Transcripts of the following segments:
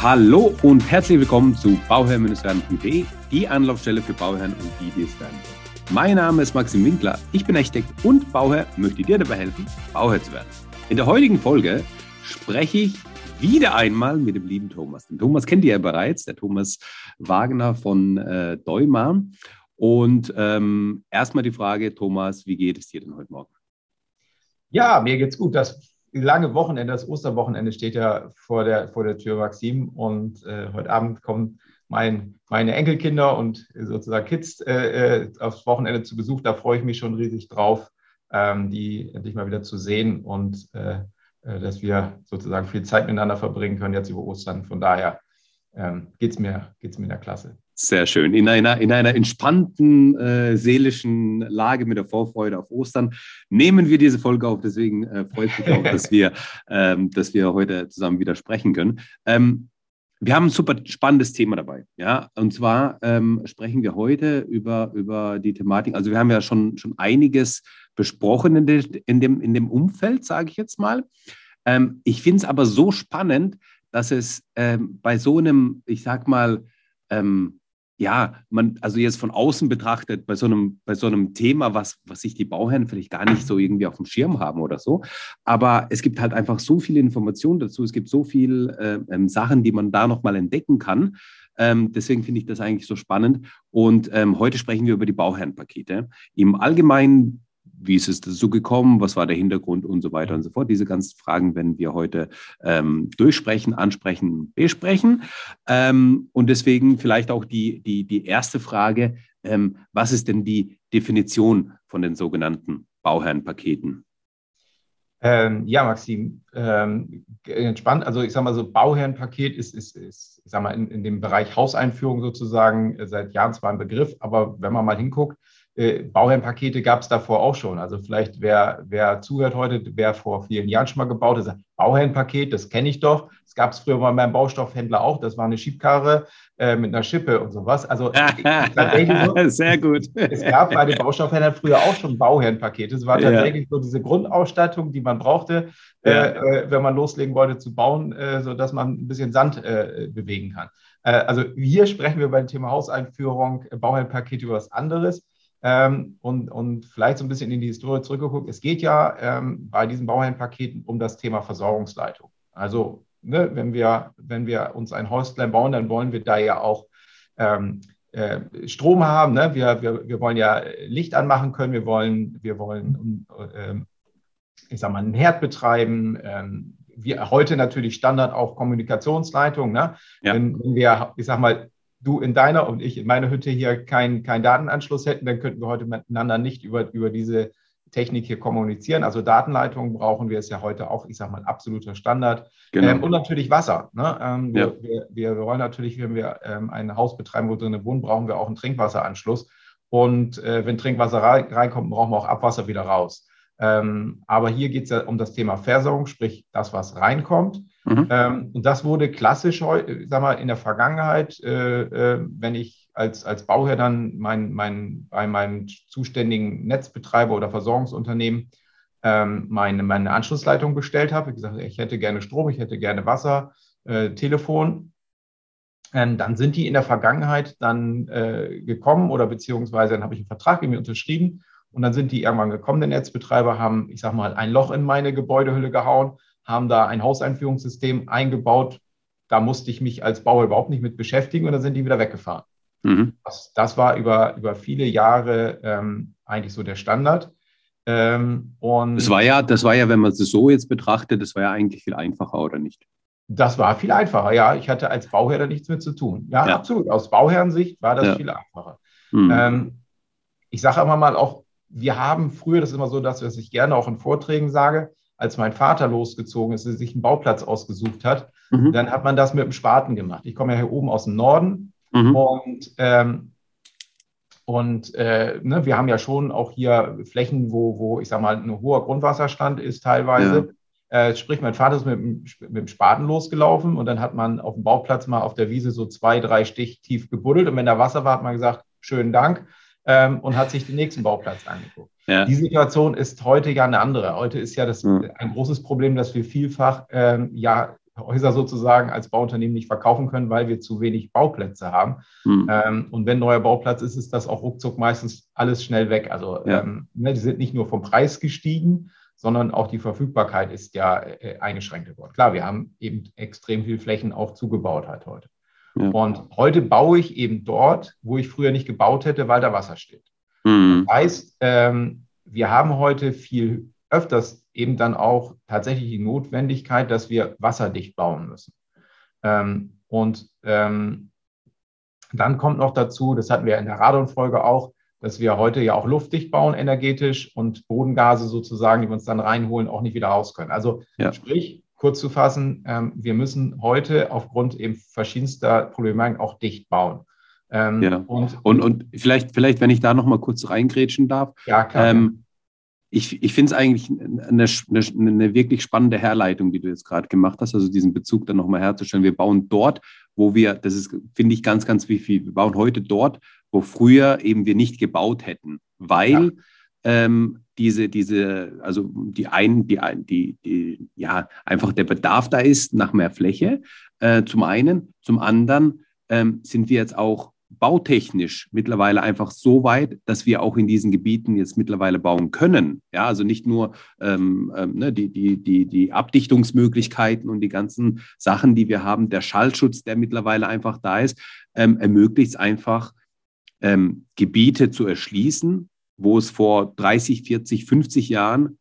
Hallo und herzlich willkommen zu bauherr-werden.de, die Anlaufstelle für Bauherren und die, die es werden. Mein Name ist Maxim Winkler, ich bin Architekt und Bauherr, möchte dir dabei helfen, Bauherr zu werden. In der heutigen Folge spreche ich wieder einmal mit dem lieben Thomas. Den Thomas kennt ihr ja bereits, der Thomas Wagner von äh, Deuma. Und ähm, erstmal die Frage, Thomas, wie geht es dir denn heute Morgen? Ja, mir geht's gut. Das lange Wochenende, das Osterwochenende steht ja vor der, vor der Tür, Maxim. Und äh, heute Abend kommen mein, meine Enkelkinder und sozusagen Kids äh, äh, aufs Wochenende zu Besuch. Da freue ich mich schon riesig drauf, ähm, die endlich mal wieder zu sehen und äh, äh dass wir sozusagen viel Zeit miteinander verbringen können jetzt über Ostern. Von daher ähm, geht es mir, geht's mir in der Klasse. Sehr schön. In einer, in einer entspannten äh, seelischen Lage mit der Vorfreude auf Ostern nehmen wir diese Folge auf. Deswegen äh, freut mich auch, dass wir, ähm, dass wir heute zusammen wieder sprechen können. Ähm, wir haben ein super spannendes Thema dabei. Ja? Und zwar ähm, sprechen wir heute über, über die Thematik. Also, wir haben ja schon, schon einiges besprochen in, de, in, dem, in dem Umfeld, sage ich jetzt mal. Ähm, ich finde es aber so spannend, dass es ähm, bei so einem, ich sag mal, ähm, ja, man, also jetzt von außen betrachtet, bei so einem, bei so einem Thema, was, was sich die Bauherren vielleicht gar nicht so irgendwie auf dem Schirm haben oder so. Aber es gibt halt einfach so viele Informationen dazu. Es gibt so viele äh, ähm, Sachen, die man da nochmal entdecken kann. Ähm, deswegen finde ich das eigentlich so spannend. Und ähm, heute sprechen wir über die Bauherrenpakete. Im Allgemeinen wie ist es dazu gekommen, was war der Hintergrund und so weiter und so fort. Diese ganzen Fragen werden wir heute ähm, durchsprechen, ansprechen, besprechen. Ähm, und deswegen vielleicht auch die, die, die erste Frage, ähm, was ist denn die Definition von den sogenannten Bauherrenpaketen? Ähm, ja, Maxim, ähm, entspannt. Also ich sage mal so, Bauherrenpaket ist, ist, ist ich sag mal, in, in dem Bereich Hauseinführung sozusagen äh, seit Jahren zwar ein Begriff, aber wenn man mal hinguckt, äh, Bauherrenpakete gab es davor auch schon. Also vielleicht, wer, wer zuhört heute, wer vor vielen Jahren schon mal gebaut hat, Bauherrenpaket, das kenne ich doch. Das gab es früher mal beim Baustoffhändler auch. Das war eine Schiebkarre äh, mit einer Schippe und sowas. Also so, sehr gut. Es gab bei den Baustoffhändlern früher auch schon Bauherrenpakete. Es war tatsächlich ja. so diese Grundausstattung, die man brauchte, äh, ja. äh, wenn man loslegen wollte zu bauen, äh, sodass man ein bisschen Sand äh, bewegen kann. Also hier sprechen wir beim Thema Hauseinführung, Bauherrenpaket über was anderes. Ähm, und, und vielleicht so ein bisschen in die Historie zurückgeguckt. Es geht ja ähm, bei diesen Bauherrenpaketen um das Thema Versorgungsleitung. Also ne, wenn, wir, wenn wir uns ein Häuslein bauen, dann wollen wir da ja auch ähm, äh, Strom haben. Ne? Wir, wir, wir wollen ja Licht anmachen können, wir wollen, wir wollen äh, ich sag mal, einen Herd betreiben. Ähm, wir, heute natürlich Standard auch Kommunikationsleitung. Ne? Ja. Wenn, wenn wir, ich sag mal, du in deiner und ich in meiner Hütte hier keinen kein Datenanschluss hätten, dann könnten wir heute miteinander nicht über, über diese Technik hier kommunizieren. Also Datenleitungen brauchen wir, ist ja heute auch, ich sage mal, absoluter Standard. Genau. Ähm, und natürlich Wasser. Ne? Ähm, ja. wir, wir, wir, wollen natürlich, wenn wir ähm, ein Haus betreiben, wo drin wohnen, brauchen wir auch einen Trinkwasseranschluss. Und äh, wenn Trinkwasser reinkommt, brauchen wir auch Abwasser wieder raus. Ähm, aber hier geht es ja um das Thema Versorgung, sprich das, was reinkommt. Mhm. Ähm, und das wurde klassisch, sag mal, in der Vergangenheit, äh, äh, wenn ich als, als Bauherr dann mein, mein, bei meinem zuständigen Netzbetreiber oder Versorgungsunternehmen ähm, meine, meine Anschlussleitung bestellt habe, ich gesagt, ich hätte gerne Strom, ich hätte gerne Wasser, äh, Telefon, ähm, dann sind die in der Vergangenheit dann gekommen oder beziehungsweise dann habe ich einen Vertrag mit mir unterschrieben und dann sind die irgendwann gekommen, der Netzbetreiber, haben, ich sag mal, ein Loch in meine Gebäudehülle gehauen haben da ein Hauseinführungssystem eingebaut. Da musste ich mich als Bauer überhaupt nicht mit beschäftigen und dann sind die wieder weggefahren. Mhm. Das, das, war über, über viele Jahre ähm, eigentlich so der Standard. Ähm, und das war ja, das war ja, wenn man es so jetzt betrachtet, das war ja eigentlich viel einfacher, oder nicht? Das war viel einfacher, ja. Ich hatte als Bauherr da nichts mit zu tun. Ja, ja. absolut. Aus Bauherrensicht war das ja. viel einfacher. Mhm. Ähm, ich sage immer mal auch, wir haben früher, das ist immer so, dass ich gerne auch in Vorträgen sage, als mein Vater losgezogen ist, sich einen Bauplatz ausgesucht hat, mhm. dann hat man das mit dem Spaten gemacht. Ich komme ja hier oben aus dem Norden mhm. und, ähm, und äh, ne, wir haben ja schon auch hier Flächen, wo, wo ich sage mal, ein hoher Grundwasserstand ist teilweise. Ja. Äh, sprich, mein Vater ist mit, mit dem Spaten losgelaufen und dann hat man auf dem Bauplatz mal auf der Wiese so zwei, drei Stich tief gebuddelt und wenn da Wasser war, hat man gesagt, schönen Dank ähm, und hat sich den nächsten Bauplatz angeguckt. Ja. Die Situation ist heute ja eine andere. Heute ist ja das mhm. ein großes Problem, dass wir vielfach ähm, ja Häuser sozusagen als Bauunternehmen nicht verkaufen können, weil wir zu wenig Bauplätze haben. Mhm. Ähm, und wenn neuer Bauplatz ist, ist das auch ruckzuck meistens alles schnell weg. Also ja. ähm, ne, die sind nicht nur vom Preis gestiegen, sondern auch die Verfügbarkeit ist ja äh, eingeschränkt geworden. Klar, wir haben eben extrem viel Flächen auch zugebaut halt heute. Ja. Und heute baue ich eben dort, wo ich früher nicht gebaut hätte, weil da Wasser steht. Mhm. Das heißt, ähm, wir haben heute viel öfters eben dann auch tatsächlich die Notwendigkeit, dass wir wasserdicht bauen müssen. Ähm, und ähm, dann kommt noch dazu, das hatten wir in der Radon-Folge auch, dass wir heute ja auch luftdicht bauen energetisch und Bodengase sozusagen, die wir uns dann reinholen, auch nicht wieder raus können. Also ja. sprich, kurz zu fassen, ähm, wir müssen heute aufgrund eben verschiedenster Probleme auch dicht bauen. Ähm, ja. und, und, und vielleicht, vielleicht, wenn ich da noch mal kurz reingrätschen darf. Ja, klar. Ähm, ich, ich finde es eigentlich eine, eine, eine, wirklich spannende Herleitung, die du jetzt gerade gemacht hast, also diesen Bezug dann nochmal herzustellen. Wir bauen dort, wo wir, das ist, finde ich, ganz, ganz wichtig, wir bauen heute dort, wo früher eben wir nicht gebaut hätten, weil ja. ähm, diese, diese, also die einen, die, die, die, ja, einfach der Bedarf da ist nach mehr Fläche, äh, zum einen, zum anderen ähm, sind wir jetzt auch bautechnisch mittlerweile einfach so weit, dass wir auch in diesen Gebieten jetzt mittlerweile bauen können. Ja, also nicht nur ähm, ähm, ne, die, die, die, die Abdichtungsmöglichkeiten und die ganzen Sachen, die wir haben, der Schallschutz, der mittlerweile einfach da ist, ähm, ermöglicht es einfach, ähm, Gebiete zu erschließen, wo es vor 30, 40, 50 Jahren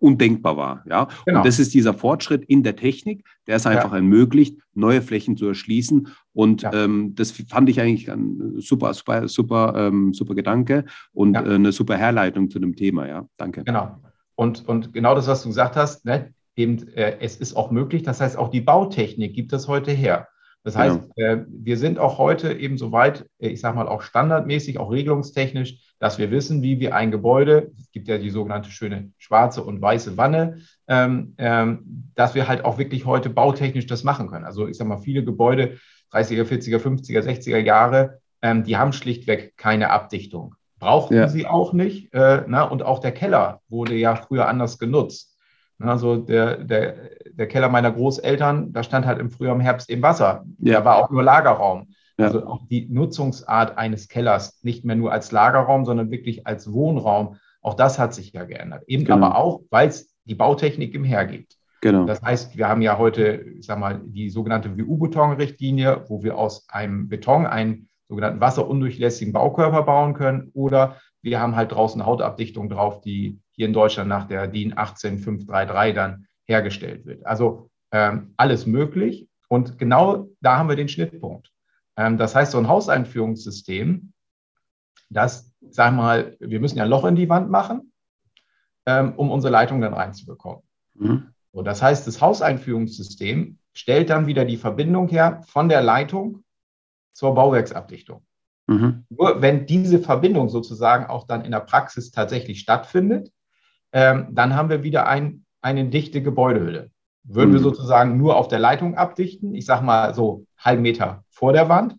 undenkbar war. Ja? Genau. Und das ist dieser Fortschritt in der Technik, der es einfach ja. ermöglicht, neue Flächen zu erschließen. Und ja. ähm, das fand ich eigentlich ein super, super, super, ähm, super Gedanke und ja. äh, eine super Herleitung zu dem Thema. Ja, danke. Genau. Und, und genau das, was du gesagt hast, ne? eben, äh, es ist auch möglich. Das heißt, auch die Bautechnik gibt es heute her. Das heißt, genau. äh, wir sind auch heute eben so weit, äh, ich sage mal auch standardmäßig, auch regelungstechnisch, dass wir wissen, wie wir ein Gebäude, es gibt ja die sogenannte schöne schwarze und weiße Wanne, ähm, ähm, dass wir halt auch wirklich heute bautechnisch das machen können. Also ich sage mal, viele Gebäude, 30er, 40er, 50er, 60er Jahre, ähm, die haben schlichtweg keine Abdichtung. Brauchten ja. sie auch nicht. Äh, na, und auch der Keller wurde ja früher anders genutzt. Also der, der, der Keller meiner Großeltern, da stand halt im Frühjahr, im Herbst eben Wasser. Ja. Da war auch nur Lagerraum. Ja. Also auch die Nutzungsart eines Kellers, nicht mehr nur als Lagerraum, sondern wirklich als Wohnraum, auch das hat sich ja geändert. Eben genau. aber auch, weil es die Bautechnik im Hergibt. Genau. Das heißt, wir haben ja heute, ich sag mal, die sogenannte WU-Beton-Richtlinie, wo wir aus einem Beton einen sogenannten wasserundurchlässigen Baukörper bauen können. Oder wir haben halt draußen Hautabdichtung drauf, die hier in Deutschland nach der DIN 18533 dann hergestellt wird. Also ähm, alles möglich. Und genau da haben wir den Schnittpunkt. Ähm, das heißt, so ein Hauseinführungssystem, das, sag mal, wir müssen ja ein Loch in die Wand machen, ähm, um unsere Leitung dann reinzubekommen. Mhm. So, das heißt, das Hauseinführungssystem stellt dann wieder die Verbindung her von der Leitung zur Bauwerksabdichtung. Mhm. Nur wenn diese Verbindung sozusagen auch dann in der Praxis tatsächlich stattfindet, ähm, dann haben wir wieder ein, eine dichte Gebäudehülle. Würden mhm. wir sozusagen nur auf der Leitung abdichten, ich sage mal so halben Meter vor der Wand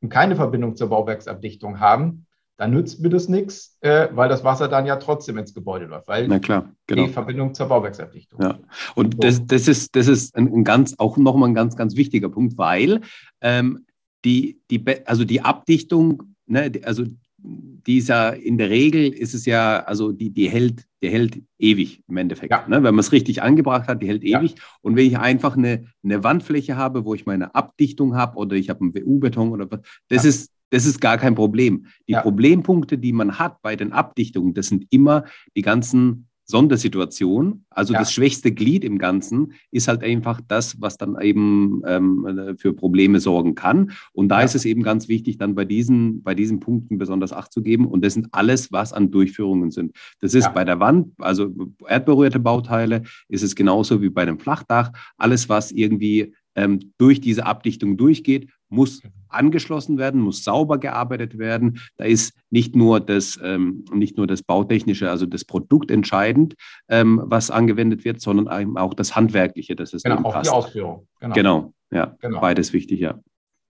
und keine Verbindung zur Bauwerksabdichtung haben, dann nützt mir das nichts, äh, weil das Wasser dann ja trotzdem ins Gebäude läuft, weil Na klar, genau. die Verbindung zur Bauwerksabdichtung. Ja. Und das, das ist, das ist ein, ein ganz, auch nochmal ein ganz, ganz wichtiger Punkt, weil ähm, die, die, also die Abdichtung, ne, also dieser in der Regel ist es ja, also die, die hält, die hält ewig im Endeffekt. Ja. Ne? Wenn man es richtig angebracht hat, die hält ewig. Ja. Und wenn ich einfach eine, eine Wandfläche habe, wo ich meine Abdichtung habe oder ich habe einen WU-Beton oder was, das ja. ist das ist gar kein Problem. Die Problempunkte, die man hat bei den Abdichtungen, das sind immer die ganzen Sondersituation. Also ja. das schwächste Glied im Ganzen ist halt einfach das, was dann eben ähm, für Probleme sorgen kann. Und da ja. ist es eben ganz wichtig, dann bei diesen, bei diesen Punkten besonders Acht zu geben. Und das sind alles, was an Durchführungen sind. Das ist ja. bei der Wand, also erdberührte Bauteile, ist es genauso wie bei dem Flachdach. Alles, was irgendwie ähm, durch diese Abdichtung durchgeht, muss genau angeschlossen werden, muss sauber gearbeitet werden. Da ist nicht nur das, ähm, nicht nur das Bautechnische, also das Produkt entscheidend, ähm, was angewendet wird, sondern auch das Handwerkliche, das ist genau, auch passt. die Ausführung. Genau, genau ja, genau. beides wichtig, ja.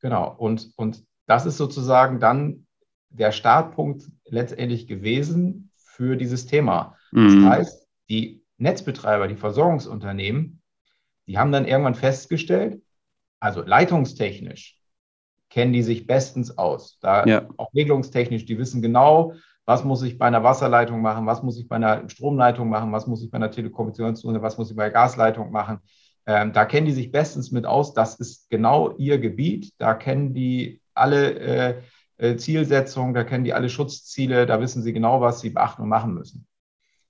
Genau, und, und das ist sozusagen dann der Startpunkt letztendlich gewesen für dieses Thema. Das mhm. heißt, die Netzbetreiber, die Versorgungsunternehmen, die haben dann irgendwann festgestellt, also leitungstechnisch kennen die sich bestens aus. Da ja. auch regelungstechnisch, die wissen genau, was muss ich bei einer Wasserleitung machen, was muss ich bei einer Stromleitung machen, was muss ich bei einer Telekommunikationszone, was muss ich bei einer Gasleitung machen. Ähm, da kennen die sich bestens mit aus. Das ist genau ihr Gebiet. Da kennen die alle äh, äh, Zielsetzungen, da kennen die alle Schutzziele, da wissen sie genau, was sie beachten und machen müssen.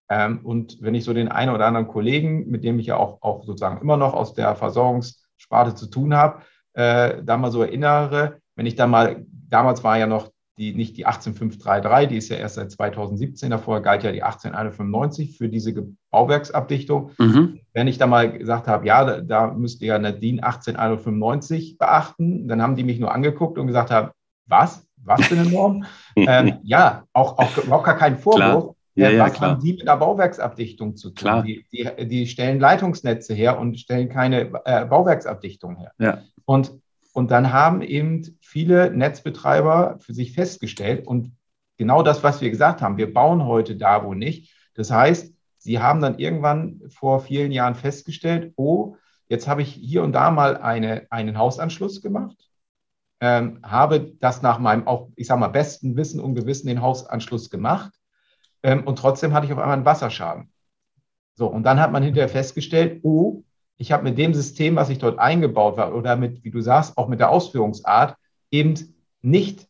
Ähm, und wenn ich so den einen oder anderen Kollegen, mit dem ich ja auch, auch sozusagen immer noch aus der Versorgungssparte zu tun habe, äh, da mal so erinnere, wenn ich da mal, damals war ja noch die, nicht die 18533, die ist ja erst seit 2017, davor galt ja die 18195 für diese Bauwerksabdichtung. Mhm. Wenn ich da mal gesagt habe, ja, da, da müsst ihr ja eine DIN 18195 beachten, dann haben die mich nur angeguckt und gesagt haben, was? Was für eine Norm? ähm, ja, auch, auch überhaupt gar kein Vorwurf. Ja, ja, was klar. haben die mit der Bauwerksabdichtung zu tun? Klar. Die, die, die stellen Leitungsnetze her und stellen keine äh, Bauwerksabdichtung her. Ja. Und und dann haben eben viele Netzbetreiber für sich festgestellt und genau das, was wir gesagt haben, wir bauen heute da, wo nicht. Das heißt, sie haben dann irgendwann vor vielen Jahren festgestellt, oh, jetzt habe ich hier und da mal eine, einen Hausanschluss gemacht, ähm, habe das nach meinem auch, ich sage mal, besten Wissen und Gewissen den Hausanschluss gemacht ähm, und trotzdem hatte ich auf einmal einen Wasserschaden. So, und dann hat man hinterher festgestellt, oh, ich habe mit dem System, was ich dort eingebaut war, oder mit, wie du sagst, auch mit der Ausführungsart, eben nicht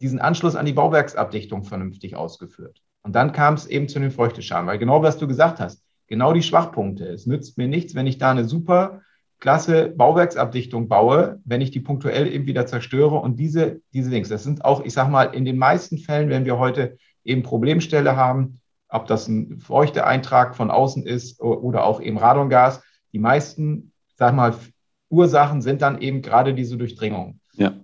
diesen Anschluss an die Bauwerksabdichtung vernünftig ausgeführt. Und dann kam es eben zu den Feuchteschaden, weil genau was du gesagt hast, genau die Schwachpunkte. Es nützt mir nichts, wenn ich da eine super klasse Bauwerksabdichtung baue, wenn ich die punktuell eben wieder zerstöre und diese, diese Links. Das sind auch, ich sage mal, in den meisten Fällen, wenn wir heute eben Problemstelle haben, ob das ein Feuchteeintrag von außen ist oder auch eben Radongas, die meisten, sag mal, Ursachen sind dann eben gerade diese Durchdringung. Ja.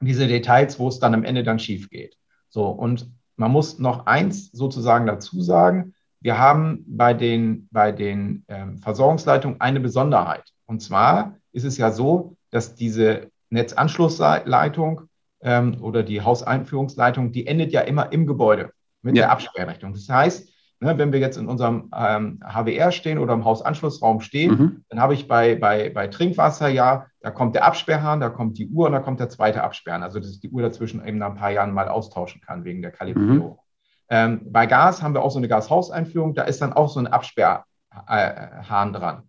Diese Details, wo es dann am Ende dann schief geht. So, und man muss noch eins sozusagen dazu sagen. Wir haben bei den, bei den ähm, Versorgungsleitungen eine Besonderheit. Und zwar ist es ja so, dass diese Netzanschlussleitung ähm, oder die Hauseinführungsleitung, die endet ja immer im Gebäude mit ja. der Absperrrechnung. Das heißt, Ne, wenn wir jetzt in unserem ähm, HWR stehen oder im Hausanschlussraum stehen, mhm. dann habe ich bei, bei, bei Trinkwasser ja, da kommt der Absperrhahn, da kommt die Uhr und da kommt der zweite Absperrhahn. Also, dass ich die Uhr dazwischen eben nach ein paar Jahren mal austauschen kann wegen der Kalibrierung. Mhm. Ähm, bei Gas haben wir auch so eine Gashauseinführung, da ist dann auch so ein Absperrhahn dran.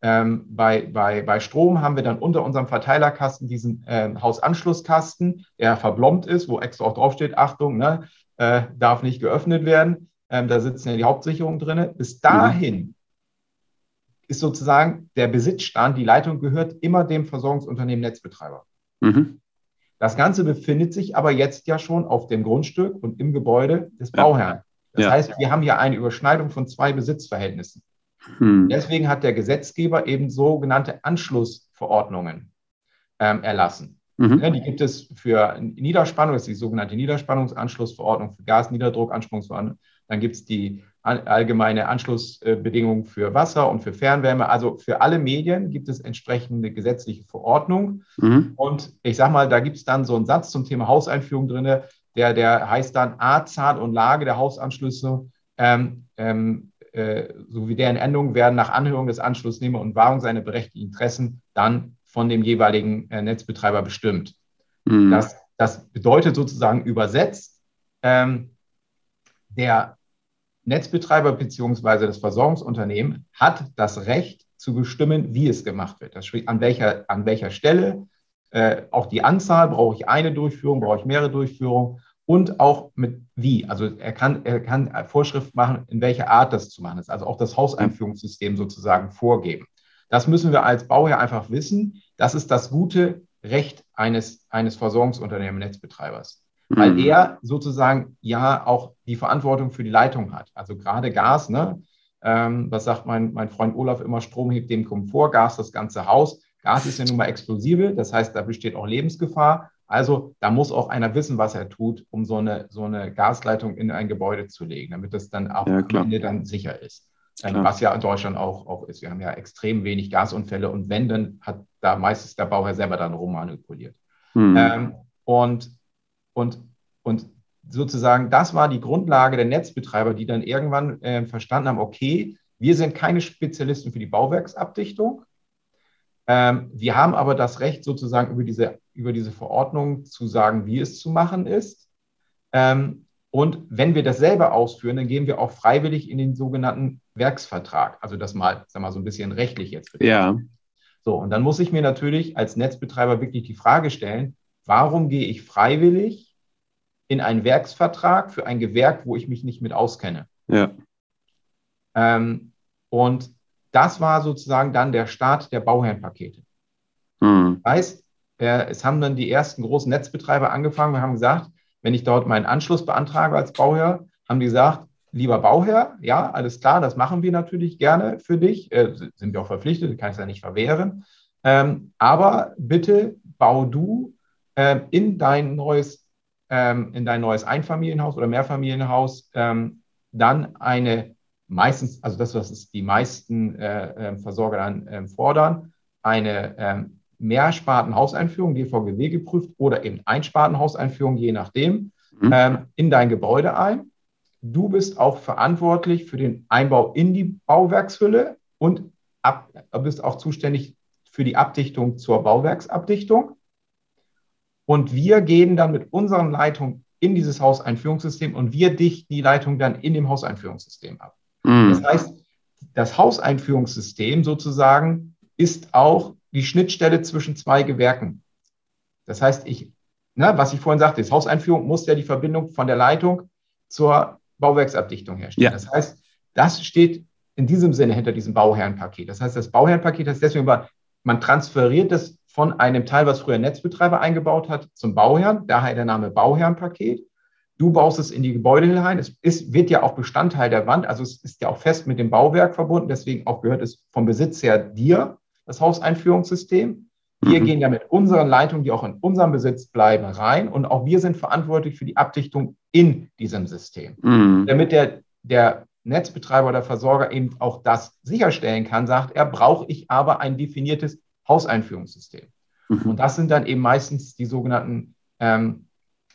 Ähm, bei, bei, bei Strom haben wir dann unter unserem Verteilerkasten diesen äh, Hausanschlusskasten, der verblombt ist, wo extra auch draufsteht, Achtung, ne, äh, darf nicht geöffnet werden. Ähm, da sitzen ja die Hauptsicherungen drin. Bis dahin mhm. ist sozusagen der Besitzstand, die Leitung gehört immer dem Versorgungsunternehmen Netzbetreiber. Mhm. Das Ganze befindet sich aber jetzt ja schon auf dem Grundstück und im Gebäude des Bauherrn. Das ja. heißt, wir haben hier eine Überschneidung von zwei Besitzverhältnissen. Mhm. Deswegen hat der Gesetzgeber eben sogenannte Anschlussverordnungen ähm, erlassen. Mhm. Ja, die gibt es für Niederspannung, das ist die sogenannte Niederspannungsanschlussverordnung, für Gasniederdruckanspruchsverordnung. Dann gibt es die allgemeine Anschlussbedingungen für Wasser und für Fernwärme. Also für alle Medien gibt es entsprechende gesetzliche Verordnungen. Mhm. Und ich sage mal, da gibt es dann so einen Satz zum Thema Hauseinführung drin, der, der heißt dann Art, Zahl und Lage der Hausanschlüsse ähm, ähm, äh, sowie deren Endungen werden nach Anhörung des Anschlussnehmer und Wahrung seiner berechtigten Interessen dann von dem jeweiligen äh, Netzbetreiber bestimmt. Mhm. Das, das bedeutet sozusagen übersetzt, ähm, der Netzbetreiber bzw. das Versorgungsunternehmen hat das Recht zu bestimmen, wie es gemacht wird. Das an, welcher, an welcher Stelle, äh, auch die Anzahl, brauche ich eine Durchführung, brauche ich mehrere Durchführungen und auch mit wie. Also er kann, er kann Vorschrift machen, in welcher Art das zu machen ist. Also auch das Hauseinführungssystem sozusagen vorgeben. Das müssen wir als Bauherr einfach wissen. Das ist das gute Recht eines, eines Versorgungsunternehmens, Netzbetreibers weil mhm. er sozusagen ja auch die Verantwortung für die Leitung hat. Also gerade Gas, ne? Ähm, was sagt mein, mein Freund Olaf immer, Strom hebt dem Komfort, Gas das ganze Haus. Gas ist ja nun mal explosive, das heißt, da besteht auch Lebensgefahr. Also da muss auch einer wissen, was er tut, um so eine, so eine Gasleitung in ein Gebäude zu legen, damit das dann auch ja, am Ende dann sicher ist. Klar. Was ja in Deutschland auch, auch ist. Wir haben ja extrem wenig Gasunfälle und wenn, dann hat da meistens der Bauherr selber dann rummanipuliert. Mhm. Ähm, und und, und sozusagen, das war die Grundlage der Netzbetreiber, die dann irgendwann äh, verstanden haben, okay, wir sind keine Spezialisten für die Bauwerksabdichtung, Ähm, wir haben aber das Recht, sozusagen über diese, über diese Verordnung zu sagen, wie es zu machen ist. Ähm, und wenn wir das selber ausführen, dann gehen wir auch freiwillig in den sogenannten Werksvertrag. Also das mal, sag mal so ein bisschen rechtlich jetzt. Betrachten. Ja. So, und dann muss ich mir natürlich als Netzbetreiber wirklich die Frage stellen, warum gehe ich freiwillig in einen Werksvertrag für ein Gewerk, wo ich mich nicht mit auskenne? Ja. Ähm, und das war sozusagen dann der Start der Bauherrenpakete. Mhm. Das heißt, äh, es haben dann die ersten großen Netzbetreiber angefangen. Wir haben gesagt, wenn ich dort meinen Anschluss beantrage als Bauherr, haben die gesagt, lieber Bauherr, ja, alles klar, das machen wir natürlich gerne für dich, äh, sind wir auch verpflichtet, kann ich ja nicht verwehren. Ähm, aber bitte bau du äh, in dein neues, ähm, in dein neues Einfamilienhaus oder Mehrfamilienhaus ähm, dann eine meistens, also das, was es die meisten äh, ähm, Versorger dann ähm, fordern, eine ähm, Mehrspartenhauseinführung, DVGW geprüft oder eben Einspartenhauseinführung, je nachdem, mhm. ähm, in dein Gebäude ein. Du bist auch verantwortlich für den Einbau in die Bauwerkshülle und ab, bist auch zuständig für die Abdichtung zur Bauwerksabdichtung. Und wir gehen dann mit unseren Leitungen in dieses Hauseinführungssystem und wir dichten die Leitung dann in dem Hauseinführungssystem ab. Mhm. Das heißt, das Hauseinführungssystem sozusagen ist auch die Schnittstelle zwischen zwei Gewerken. Das heißt, ich, na, was ich vorhin sagte, das Hauseinführung muss ja die Verbindung von der Leitung zur Bauwerksabdichtung herstellen. Ja. Das heißt, das steht in diesem Sinne hinter diesem Bauherrenpaket. Das heißt, das Bauherrenpaket heißt deswegen, man transferiert das von einem Teil, was früher Netzbetreiber eingebaut hat, zum Bauherrn, daher der Name Bauherrenpaket. Du baust es in die Gebäude hinein. Es ist, wird ja auch Bestandteil der Wand, also es ist ja auch fest mit dem Bauwerk verbunden, deswegen auch gehört es vom Besitz her dir, das Hauseinführungssystem. Wir mhm. gehen ja mit unseren Leitungen, die auch in unserem Besitz bleiben, rein und auch wir sind verantwortlich für die Abdichtung in diesem System. Mhm. Damit der, der Netzbetreiber oder Versorger eben auch das sicherstellen kann, sagt er, brauche ich aber ein definiertes Hauseinführungssystem. Mhm. Und das sind dann eben meistens die sogenannten ähm,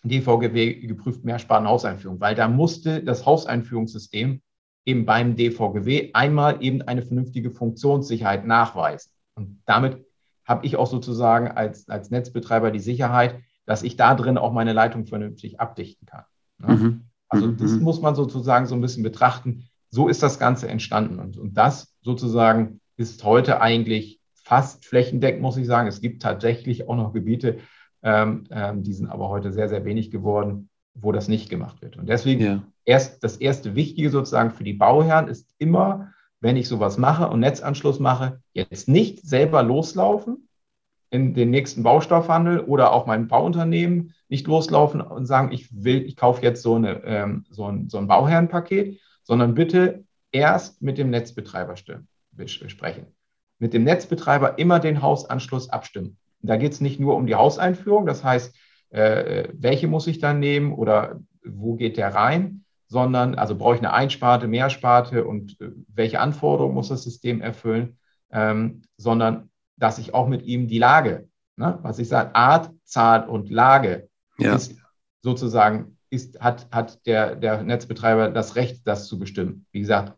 DVGW geprüft Mehrspartenhauseinführung, weil da musste das Hauseinführungssystem eben beim DVGW einmal eben eine vernünftige Funktionssicherheit nachweisen. Und damit habe ich auch sozusagen als, als Netzbetreiber die Sicherheit, dass ich da drin auch meine Leitung vernünftig abdichten kann. Ne? Mhm. Also mhm. das mhm. muss man sozusagen so ein bisschen betrachten. So ist das Ganze entstanden. Und, und das sozusagen ist heute eigentlich fast flächendeckend, muss ich sagen. Es gibt tatsächlich auch noch Gebiete, ähm, ähm, die sind aber heute sehr, sehr wenig geworden, wo das nicht gemacht wird. Und deswegen ja. erst das erste Wichtige sozusagen für die Bauherren ist immer, wenn ich sowas mache und Netzanschluss mache, jetzt nicht selber loslaufen in den nächsten Baustoffhandel oder auch mein Bauunternehmen nicht loslaufen und sagen, ich will, ich kaufe jetzt so, eine, ähm, so, ein, so ein Bauherrenpaket, sondern bitte erst mit dem Netzbetreiber sprechen. Mit dem Netzbetreiber immer den Hausanschluss abstimmen. Da geht es nicht nur um die Hauseinführung, das heißt, äh, welche muss ich dann nehmen oder wo geht der rein, sondern also brauche ich eine Einsparte, Mehrsparte und äh, welche Anforderungen muss das System erfüllen, ähm, sondern dass ich auch mit ihm die Lage, ne, was ich sage, Art, Zahl und Lage ja. ist sozusagen, ist, hat, hat der, der Netzbetreiber das Recht, das zu bestimmen. Wie gesagt,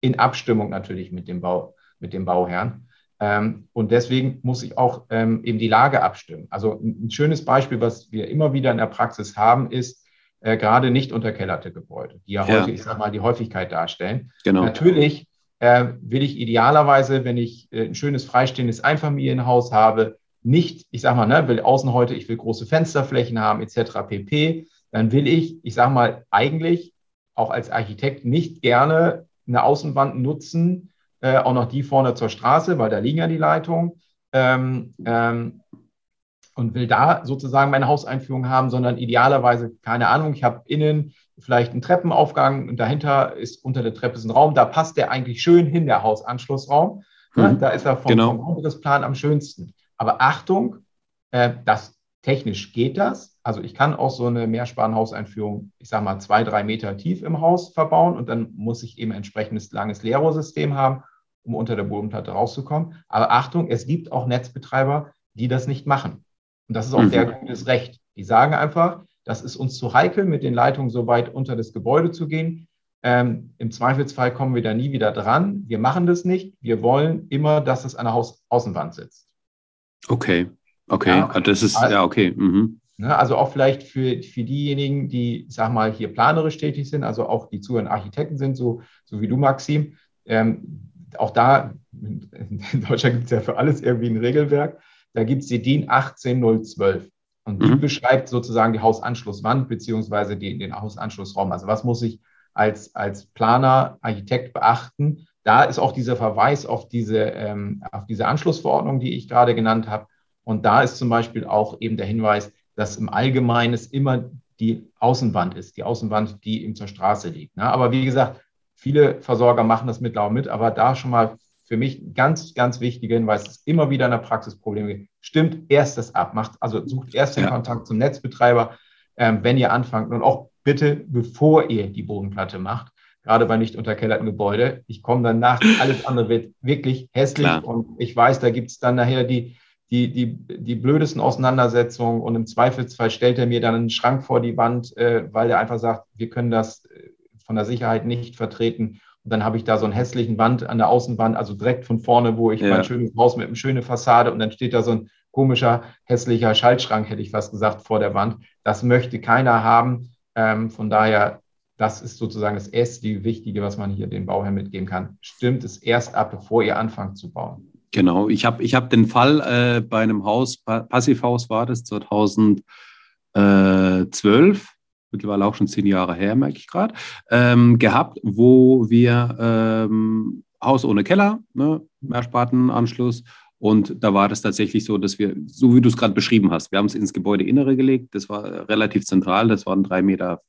in Abstimmung natürlich mit dem, Bau, mit dem Bauherrn. Ähm, und deswegen muss ich auch ähm, eben die Lage abstimmen. Also ein, ein schönes Beispiel, was wir immer wieder in der Praxis haben, ist, äh, gerade nicht unterkellerte Gebäude, die ja, ja, heute, ich sag mal, die Häufigkeit darstellen. Genau. Natürlich äh, will ich idealerweise, wenn ich äh, ein schönes freistehendes Einfamilienhaus habe, nicht, ich sag mal, ne, will außen heute, ich will große Fensterflächen haben, etc. pp. Dann will ich, ich sag mal, eigentlich auch als Architekt nicht gerne eine Außenwand nutzen, äh, auch noch die vorne zur Straße, weil da liegen ja die Leitungen. Ähm, ähm, und will da sozusagen meine Hauseinführung haben, sondern idealerweise, keine Ahnung, ich habe innen vielleicht einen Treppenaufgang und dahinter ist unter der Treppe ein Raum, da passt der eigentlich schön hin, der Hausanschlussraum. Mhm. Da ist er vom, genau. vom Grundrissplan am schönsten. Aber Achtung, äh, das technisch geht das. Also ich kann auch so eine Mehrsparenhauseinführung, ich sage mal, zwei, drei Meter tief im Haus verbauen und dann muss ich eben entsprechendes langes Leerrohrsystem haben, um unter der Bodenplatte rauszukommen. Aber Achtung, es gibt auch Netzbetreiber, die das nicht machen. Und das ist auch mhm. der gutes Recht. Die sagen einfach, das ist uns zu heikel, mit den Leitungen so weit unter das Gebäude zu gehen. Ähm, Im Zweifelsfall kommen wir da nie wieder dran. Wir machen das nicht. Wir wollen immer, dass es an der Haus Außenwand sitzt. Okay, okay, ja, das ist, also, ja, okay. Mhm. Ne, also auch vielleicht für, für diejenigen, die, sag mal, hier planerisch tätig sind, also auch die Zuhörer Architekten sind, so, so wie du, Maxim. Ähm, auch da, in Deutschland gibt es ja für alles irgendwie ein Regelwerk. Da gibt es die DIN 18012. Und die mhm. beschreibt sozusagen die Hausanschlusswand beziehungsweise die, den Hausanschlussraum. Also was muss ich als, als Planer, Architekt beachten? Da ist auch dieser Verweis auf diese, ähm, auf diese Anschlussverordnung, die ich gerade genannt habe. Und da ist zum Beispiel auch eben der Hinweis, dass im Allgemeinen es immer die Außenwand ist, die Außenwand, die ihm zur Straße liegt. Ne? Aber wie gesagt, viele Versorger machen das mittlerweile mit, aber da schon mal für mich ganz, ganz wichtiger Hinweis, es immer wieder in der Praxis Probleme gibt. Stimmt erst das ab, macht, also sucht erst den ja. Kontakt zum Netzbetreiber, ähm, wenn ihr anfangt und auch bitte, bevor ihr die Bodenplatte macht, gerade bei nicht unterkellerten Gebäude. Ich komme danach, alles andere wird wirklich hässlich Klar. und ich weiß, da gibt es dann nachher die, die, die, die blödesten Auseinandersetzungen und im Zweifelsfall stellt er mir dann einen Schrank vor die Wand, äh, weil er einfach sagt, wir können das äh, von der Sicherheit nicht vertreten. Und dann habe ich da so einen hässlichen Wand an der Außenwand, also direkt von vorne, wo ich ja. mein schönes Haus mit einer schönen Fassade und dann steht da so ein komischer, hässlicher Schaltschrank, hätte ich fast gesagt, vor der Wand. Das möchte keiner haben. Ähm, von daher, das ist sozusagen das erste Wichtige, was man hier den Bauherrn mitgeben kann. Stimmt es erst ab, bevor ihr anfangt zu bauen. Genau, ich habe ich hab den Fall äh, bei einem Haus, Passivhaus war das 2012, mittlerweile auch schon zehn Jahre her, merke ich gerade, ähm, gehabt, wo wir ähm, Haus ohne Keller, ne, Mehrspartenanschluss. Und da war das tatsächlich so, dass wir, so wie du es gerade beschrieben hast, wir haben es ins Gebäudeinnere gelegt. Das war relativ zentral. Das waren drei Meter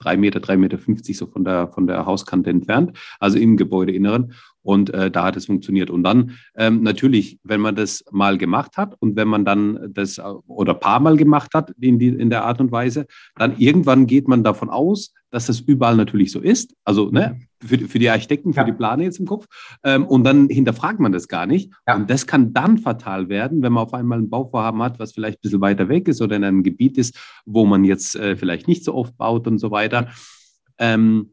drei Meter, drei Meter fünfzig so von der, von der Hauskante entfernt, also im Gebäudeinneren. Und äh, da hat es funktioniert. Und dann ähm, natürlich, wenn man das mal gemacht hat und wenn man dann das äh, oder paar Mal gemacht hat in, die, in der Art und Weise, dann irgendwann geht man davon aus, dass das überall natürlich so ist. Also ne. Für, für die Architekten, für ja. die Planer jetzt im Kopf. Ähm, und dann hinterfragt man das gar nicht. Ja. Und das kann dann fatal werden, wenn man auf einmal ein Bauvorhaben hat, was vielleicht ein bisschen weiter weg ist oder in einem Gebiet ist, wo man jetzt äh, vielleicht nicht so oft baut und so weiter. Ähm,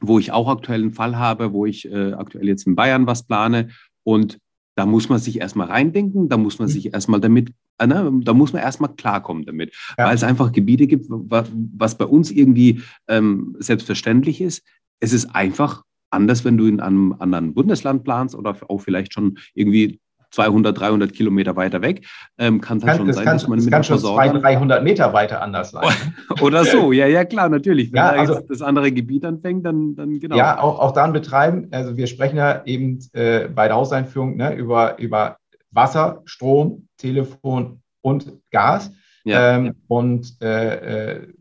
wo ich auch aktuell einen Fall habe, wo ich äh, aktuell jetzt in Bayern was plane und da muss man sich erstmal reindenken, da muss man mhm. sich erstmal damit, äh, ne, da muss man erstmal klarkommen damit, ja. weil es einfach Gebiete gibt, was, was bei uns irgendwie ähm, selbstverständlich ist. Es ist einfach anders, wenn du in einem anderen Bundesland planst oder auch vielleicht schon irgendwie 200, 300 Kilometer weiter weg, ähm, kann es halt schon das sein, kann, dass man das mit kann schon 200, 300 Meter weiter anders sein. Oder so, ja, ja, klar, natürlich. Wenn ja, also, das andere Gebiet anfängt, dann, dann genau. Ja, auch, auch dann betreiben. Also wir sprechen ja eben äh, bei der Hauseinführung ne, über, über Wasser, Strom, Telefon und Gas. Ja, ähm, ja. Und äh, äh,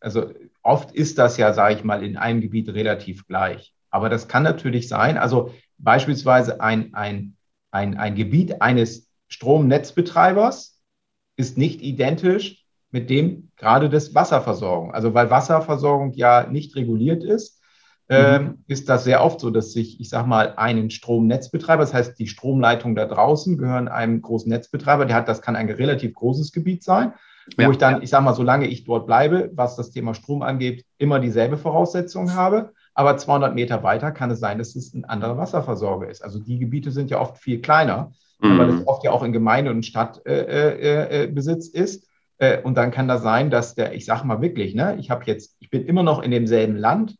also oft ist das ja, sage ich mal, in einem Gebiet relativ gleich. Aber das kann natürlich sein, also beispielsweise ein, ein ein, ein Gebiet eines Stromnetzbetreibers ist nicht identisch mit dem gerade des Wasserversorgung. Also weil Wasserversorgung ja nicht reguliert ist, mhm. ähm, ist das sehr oft so, dass sich, ich sage mal, einen Stromnetzbetreiber, das heißt, die Stromleitungen da draußen gehören einem großen Netzbetreiber, der hat, das kann ein relativ großes Gebiet sein, wo ja. ich dann, ich sage mal, solange ich dort bleibe, was das Thema Strom angeht, immer dieselbe Voraussetzung habe. Aber 200 Meter weiter kann es sein, dass es ein anderer Wasserversorger ist. Also die Gebiete sind ja oft viel kleiner, mhm. weil es oft ja auch in Gemeinde- und Stadtbesitz äh, äh, äh ist. Äh, und dann kann das sein, dass der, ich sage mal wirklich, ne, ich habe jetzt, ich bin immer noch in demselben Land,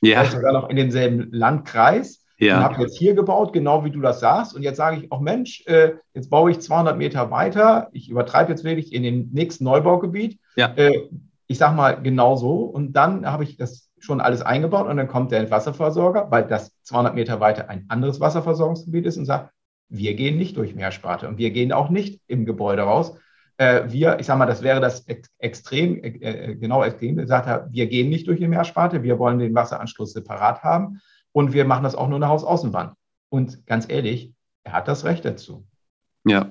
ja. sogar noch in demselben Landkreis ja. und habe jetzt hier gebaut, genau wie du das sagst. Und jetzt sage ich auch, Mensch, äh, jetzt baue ich 200 Meter weiter. Ich übertreibe jetzt wirklich in den nächsten Neubaugebiet. Ja. Äh, ich sage mal genau so. Und dann habe ich das schon alles eingebaut und dann kommt der Wasserversorger, weil das 200 Meter weiter ein anderes Wasserversorgungsgebiet ist und sagt, wir gehen nicht durch Meersparte und wir gehen auch nicht im Gebäude raus. Äh, wir, ich sage mal, das wäre das Extrem, äh, äh, genau Extrem, sagt er, wir gehen nicht durch die Meersparte, wir wollen den Wasseranschluss separat haben und wir machen das auch nur eine Hausaußenwand. Und ganz ehrlich, er hat das Recht dazu. Ja.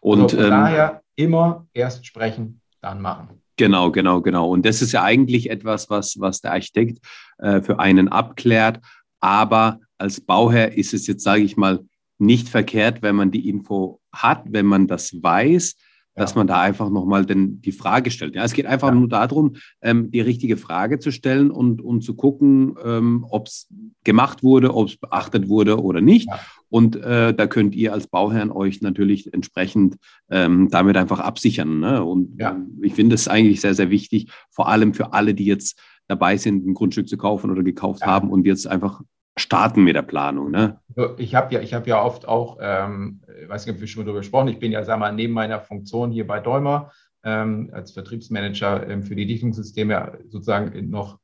Und also von ähm, daher immer erst sprechen, dann machen. Genau, genau, genau. Und das ist ja eigentlich etwas, was, was der Architekt äh, für einen abklärt. Aber als Bauherr ist es jetzt, sage ich mal, nicht verkehrt, wenn man die Info hat, wenn man das weiß, dass man da einfach nochmal die Frage stellt. Ja, es geht einfach ja. nur darum, ähm, die richtige Frage zu stellen und, und zu gucken, ähm, ob es gemacht wurde, ob es beachtet wurde oder nicht. Ja. Und äh, da könnt ihr als Bauherrn euch natürlich entsprechend ähm, damit einfach absichern. Ne? Und ja. Ähm, ich finde es eigentlich sehr, sehr wichtig, vor allem für alle, die jetzt dabei sind, ein Grundstück zu kaufen oder gekauft haben und jetzt einfach starten mit der Planung. Ne? Ich habe ja, hab ja oft auch, ähm, ich weiß nicht, ob wir schon darüber gesprochen, ich bin ja, sag mal, neben meiner Funktion hier bei Däumer ähm, als Vertriebsmanager ähm, für die Dichtungssysteme sozusagen noch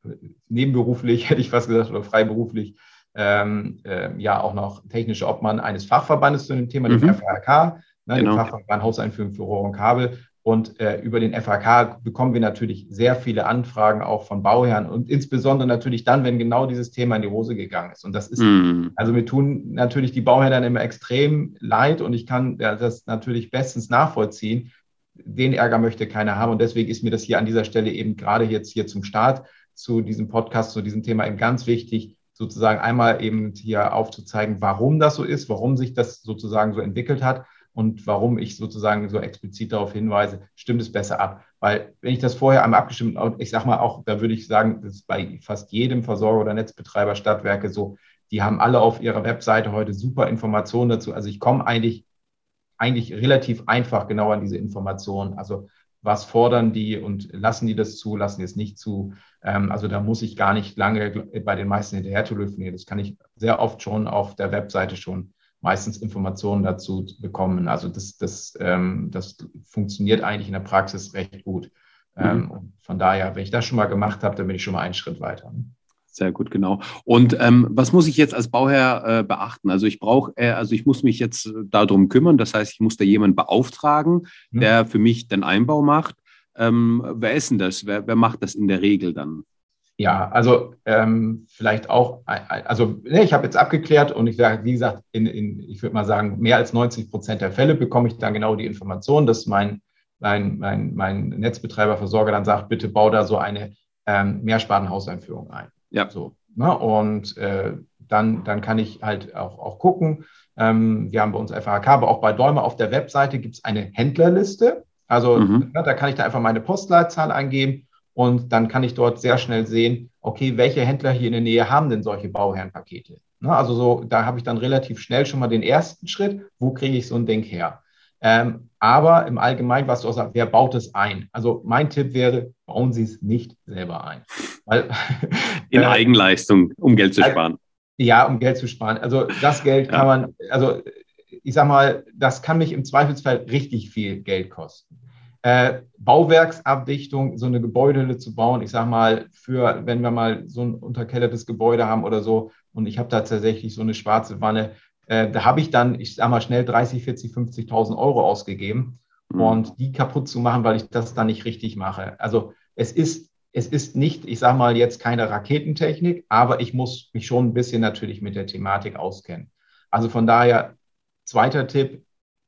nebenberuflich, hätte ich fast gesagt, oder freiberuflich, ähm, äh, ja auch noch technische Obmann eines Fachverbandes zu dem Thema, mhm. dem FHK, ne, genau. dem Fachverband Hauseinführung für Rohr und Kabel. Und äh, über den FHK bekommen wir natürlich sehr viele Anfragen auch von Bauherren und insbesondere natürlich dann, wenn genau dieses Thema in die Hose gegangen ist. Und das ist, mm. also wir tun natürlich die Bauherren dann immer extrem leid und ich kann ja, das natürlich bestens nachvollziehen. Den Ärger möchte keiner haben und deswegen ist mir das hier an dieser Stelle eben gerade jetzt hier zum Start zu diesem Podcast, zu diesem Thema eben ganz wichtig, sozusagen einmal eben hier aufzuzeigen, warum das so ist, warum sich das sozusagen so entwickelt hat und warum ich sozusagen so explizit darauf hinweise, stimmt es besser ab. Weil wenn ich das vorher einmal abgestimmt, ich sage mal auch, da würde ich sagen, das ist bei fast jedem Versorger oder Netzbetreiber Stadtwerke so, die haben alle auf ihrer Webseite heute super Informationen dazu. Also ich komme eigentlich, eigentlich relativ einfach genau an diese Informationen. Also was fordern die und lassen die das zu, lassen die es nicht zu. Ähm, also da muss ich gar nicht lange bei den meisten hinterher telefonieren. Das kann ich sehr oft schon auf der Webseite schon meistens Informationen dazu bekommen. Also das, das, ähm, das funktioniert eigentlich in der Praxis recht gut. Ähm, mhm. von daher, wenn ich das schon mal gemacht habe, dann bin ich schon mal einen Schritt weiter. Sehr gut, genau. Und ähm, was muss ich jetzt als Bauherr äh, beachten? Also ich brauche, äh, also ich muss mich jetzt darum kümmern. Das heißt, ich muss da jemanden beauftragen, mhm. der für mich den Einbau macht. Ähm, wer ist denn das? Wer, wer macht das in der Regel dann? Ja, also ähm, vielleicht auch, also ne, ich habe jetzt abgeklärt und ich sage, wie gesagt, in, in, ich würde mal sagen, mehr als 90 Prozent der Fälle bekomme ich dann genau die Information, dass mein, mein, mein, mein Netzbetreiber, Versorger dann sagt, bitte bau da so eine ähm, Mehrspartenhauseinführung ein. Ja. So, ne? Und äh, dann, dann kann ich halt auch, auch gucken. Ähm, wir haben bei uns FHK, aber auch bei Däumer auf der Webseite gibt es eine Händlerliste. Also mhm. ne, da kann ich da einfach meine Postleitzahl eingeben und dann kann ich dort sehr schnell sehen, okay, welche Händler hier in der Nähe haben denn solche Bauherrenpakete? Ne, also so, da habe ich dann relativ schnell schon mal den ersten Schritt, wo kriege ich so ein Ding her? Ähm, aber im Allgemeinen, was du auch sagst, wer baut es ein? Also mein Tipp wäre, bauen Sie es nicht selber ein. Weil, in äh, Eigenleistung, um Geld zu sparen. Ja, um Geld zu sparen. Also das Geld kann ja. man, also ich sag mal, das kann mich im Zweifelsfall richtig viel Geld kosten. Äh, Bauwerksabdichtung, so eine Gebäudehülle zu bauen, ich sage mal, für, wenn wir mal so ein unterkellertes Gebäude haben oder so, und ich habe da tatsächlich so eine schwarze Wanne, äh, da habe ich dann, ich sage mal, schnell 30, 40, 50.000 Euro ausgegeben. Mhm. Und die kaputt zu machen, weil ich das dann nicht richtig mache. Also es ist, es ist nicht, ich sage mal, jetzt keine Raketentechnik, aber ich muss mich schon ein bisschen natürlich mit der Thematik auskennen. Also von daher, zweiter Tipp,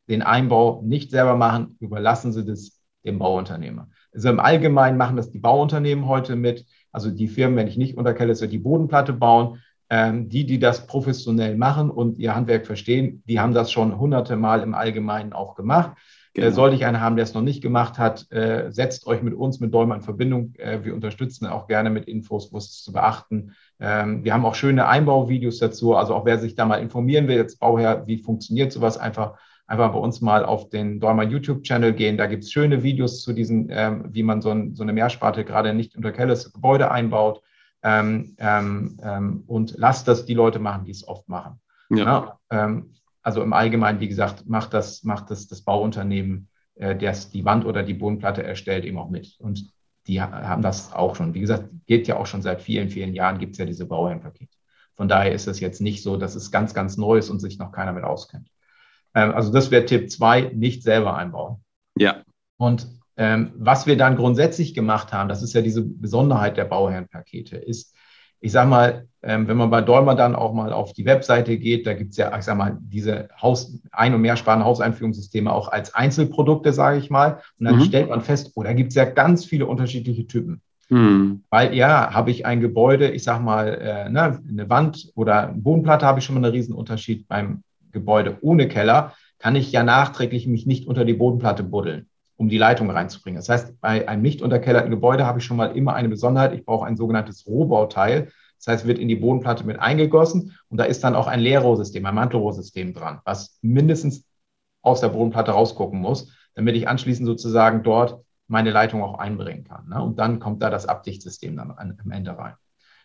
den Einbau nicht selber machen, überlassen Sie das dem Bauunternehmer. Also im Allgemeinen machen das die Bauunternehmen heute mit, also die Firmen, wenn ich nicht unterkelle, so die Bodenplatte bauen. Ähm, die, die das professionell machen und ihr Handwerk verstehen, die haben das schon hunderte Mal im Allgemeinen auch gemacht. Äh, genau. Äh, sollte ich einen haben, der es noch nicht gemacht hat, äh, setzt euch mit uns, mit Däumer in Verbindung. Äh, wir unterstützen auch gerne mit Infos, wo es zu beachten. Ähm, wir haben auch schöne Einbauvideos dazu. Also auch wer sich da mal informieren will, jetzt Bauherr, wie funktioniert sowas, einfach einfach bei uns mal auf den Däumer YouTube-Channel gehen. Da gibt es schöne Videos zu diesen, ähm, wie man so, ein, so, eine Mehrsparte gerade nicht unter Kelles Gebäude einbaut. Ähm, ähm, ähm, und lasst das die Leute machen, die es oft machen. Ja. ja ähm, also im Allgemeinen, wie gesagt, macht das, macht das, das Bauunternehmen, äh, das die Wand oder die Bodenplatte erstellt, eben auch mit. Und die haben das auch schon. Wie gesagt, geht ja auch schon seit vielen, vielen Jahren, gibt es ja diese Bauherrenpakete. Von daher ist es jetzt nicht so, dass es ganz, ganz neu ist und sich noch keiner mit auskennt. Ähm, also das wäre Tipp 2, nicht selber einbauen. Ja. Und ähm, was wir dann grundsätzlich gemacht haben, das ist ja diese Besonderheit der Bauherrenpakete, ist, ich sage mal, ähm, wenn man bei Dolmer dann auch mal auf die Webseite geht, da gibt es ja, ich sage mal, diese Haus-, Ein- und Mehrsparten Hauseinführungssysteme auch als Einzelprodukte, sage ich mal. Und dann mhm. stellt man fest, oh, da gibt es ja ganz viele unterschiedliche Typen. Mhm. Weil ja, habe ich ein Gebäude, ich sage mal, äh, ne, eine Wand oder eine Bodenplatte habe ich schon mal einen riesen Unterschied. Beim Gebäude ohne Keller, kann ich ja nachträglich mich nicht unter die Bodenplatte buddeln. um die Leitung reinzubringen. Das heißt, bei einem nicht unterkellerten Gebäude habe ich schon mal immer eine Besonderheit. Ich brauche ein sogenanntes Rohbauteil. Das heißt, wird in die Bodenplatte mit eingegossen und da ist dann auch ein Leerrohrsystem, ein Mantelrohrsystem dran, was mindestens aus der Bodenplatte rausgucken muss, damit ich anschließend sozusagen dort meine Leitung auch einbringen kann. Ne? Und dann kommt da das Abdichtsystem dann am Ende rein.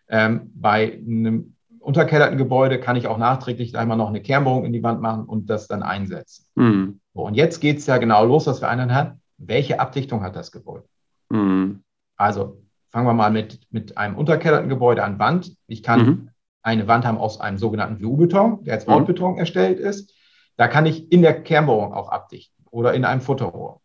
Ähm, bei einem unterkellerten Gebäude kann ich auch nachträglich einmal noch eine Kernbohrung in die Wand machen und das dann einsetzen. Mhm. So, und jetzt geht es ja genau los, was wir einen haben. Welche Abdichtung hat das Gebäude? Mhm. Also fangen wir mal mit, mit einem unterkellerten Gebäude an Wand. Ich kann mhm. eine Wand haben aus einem sogenannten WU-Beton, der als Brautbeton mhm. erstellt ist. Da kann ich in der Kernbohrung auch abdichten oder in einem Futterrohr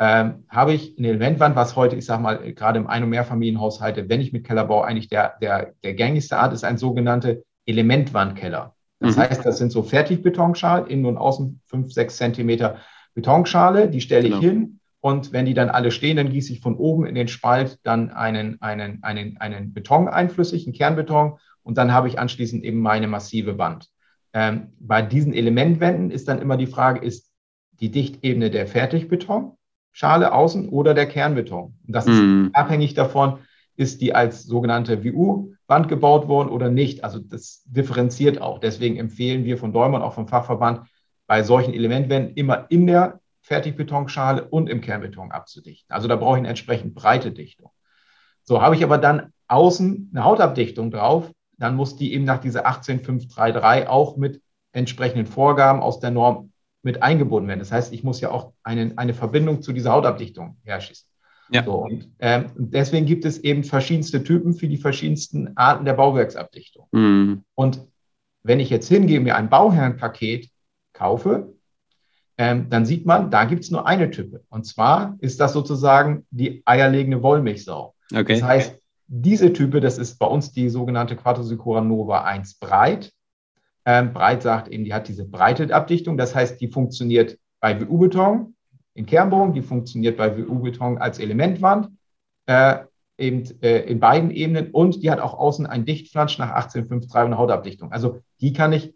ähm, habe ich eine Elementwand, was heute, ich sage mal, gerade im Ein- und Mehrfamilienhaushalte, wenn ich mit Kellerbau eigentlich der, der, der gängigste Art ist, ein sogenannter Elementwandkeller. Das mhm. heißt, das sind so Fertigbetonschalen, innen und außen fünf, sechs Zentimeter Betonschale, die stelle genau. ich hin und wenn die dann alle stehen, dann gieße ich von oben in den Spalt dann einen, einen, einen, einen Beton einflüssig, einen Kernbeton und dann habe ich anschließend eben meine massive Wand. Ähm, bei diesen Elementwänden ist dann immer die Frage, ist die Dichtebene der Fertigbeton Schale außen oder der Kernbeton. Und das ist mm. abhängig davon, ist die als sogenannte WU-Wand gebaut worden oder nicht. Also das differenziert auch. Deswegen empfehlen wir von Däumer und auch vom Fachverband, bei solchen Elementwänden immer in der Fertigbetonschale und im Kernbeton abzudichten. Also da brauche ich eine entsprechend breite Dichtung. So, habe ich aber dann außen eine Hautabdichtung drauf, dann muss die eben nach dieser 18533 auch mit entsprechenden Vorgaben aus der Norm mit eingebunden werden. Das heißt, ich muss ja auch eine, eine Verbindung zu dieser Hautabdichtung herschießen. Ja. So, und ähm, deswegen gibt es eben verschiedenste Typen für die verschiedensten Arten der Bauwerksabdichtung. Mhm. Und wenn ich jetzt hingehe, mir ein Bauherrenpaket kaufe, ähm, dann sieht man, da gibt es nur eine Type. Und zwar ist das sozusagen die eierlegende Wollmilchsau. Okay. Das heißt, diese Type, das ist bei uns die sogenannte Quattro Nova 1 breit. Ähm, Breit sagt eben, die hat diese breite Abdichtung. Das heißt, die funktioniert bei WU-Beton in Kernbogen, die funktioniert bei WU-Beton als Elementwand, äh, eben äh, in beiden Ebenen und die hat auch außen ein Dichtflansch nach 1853 eine Hautabdichtung. Also die kann ich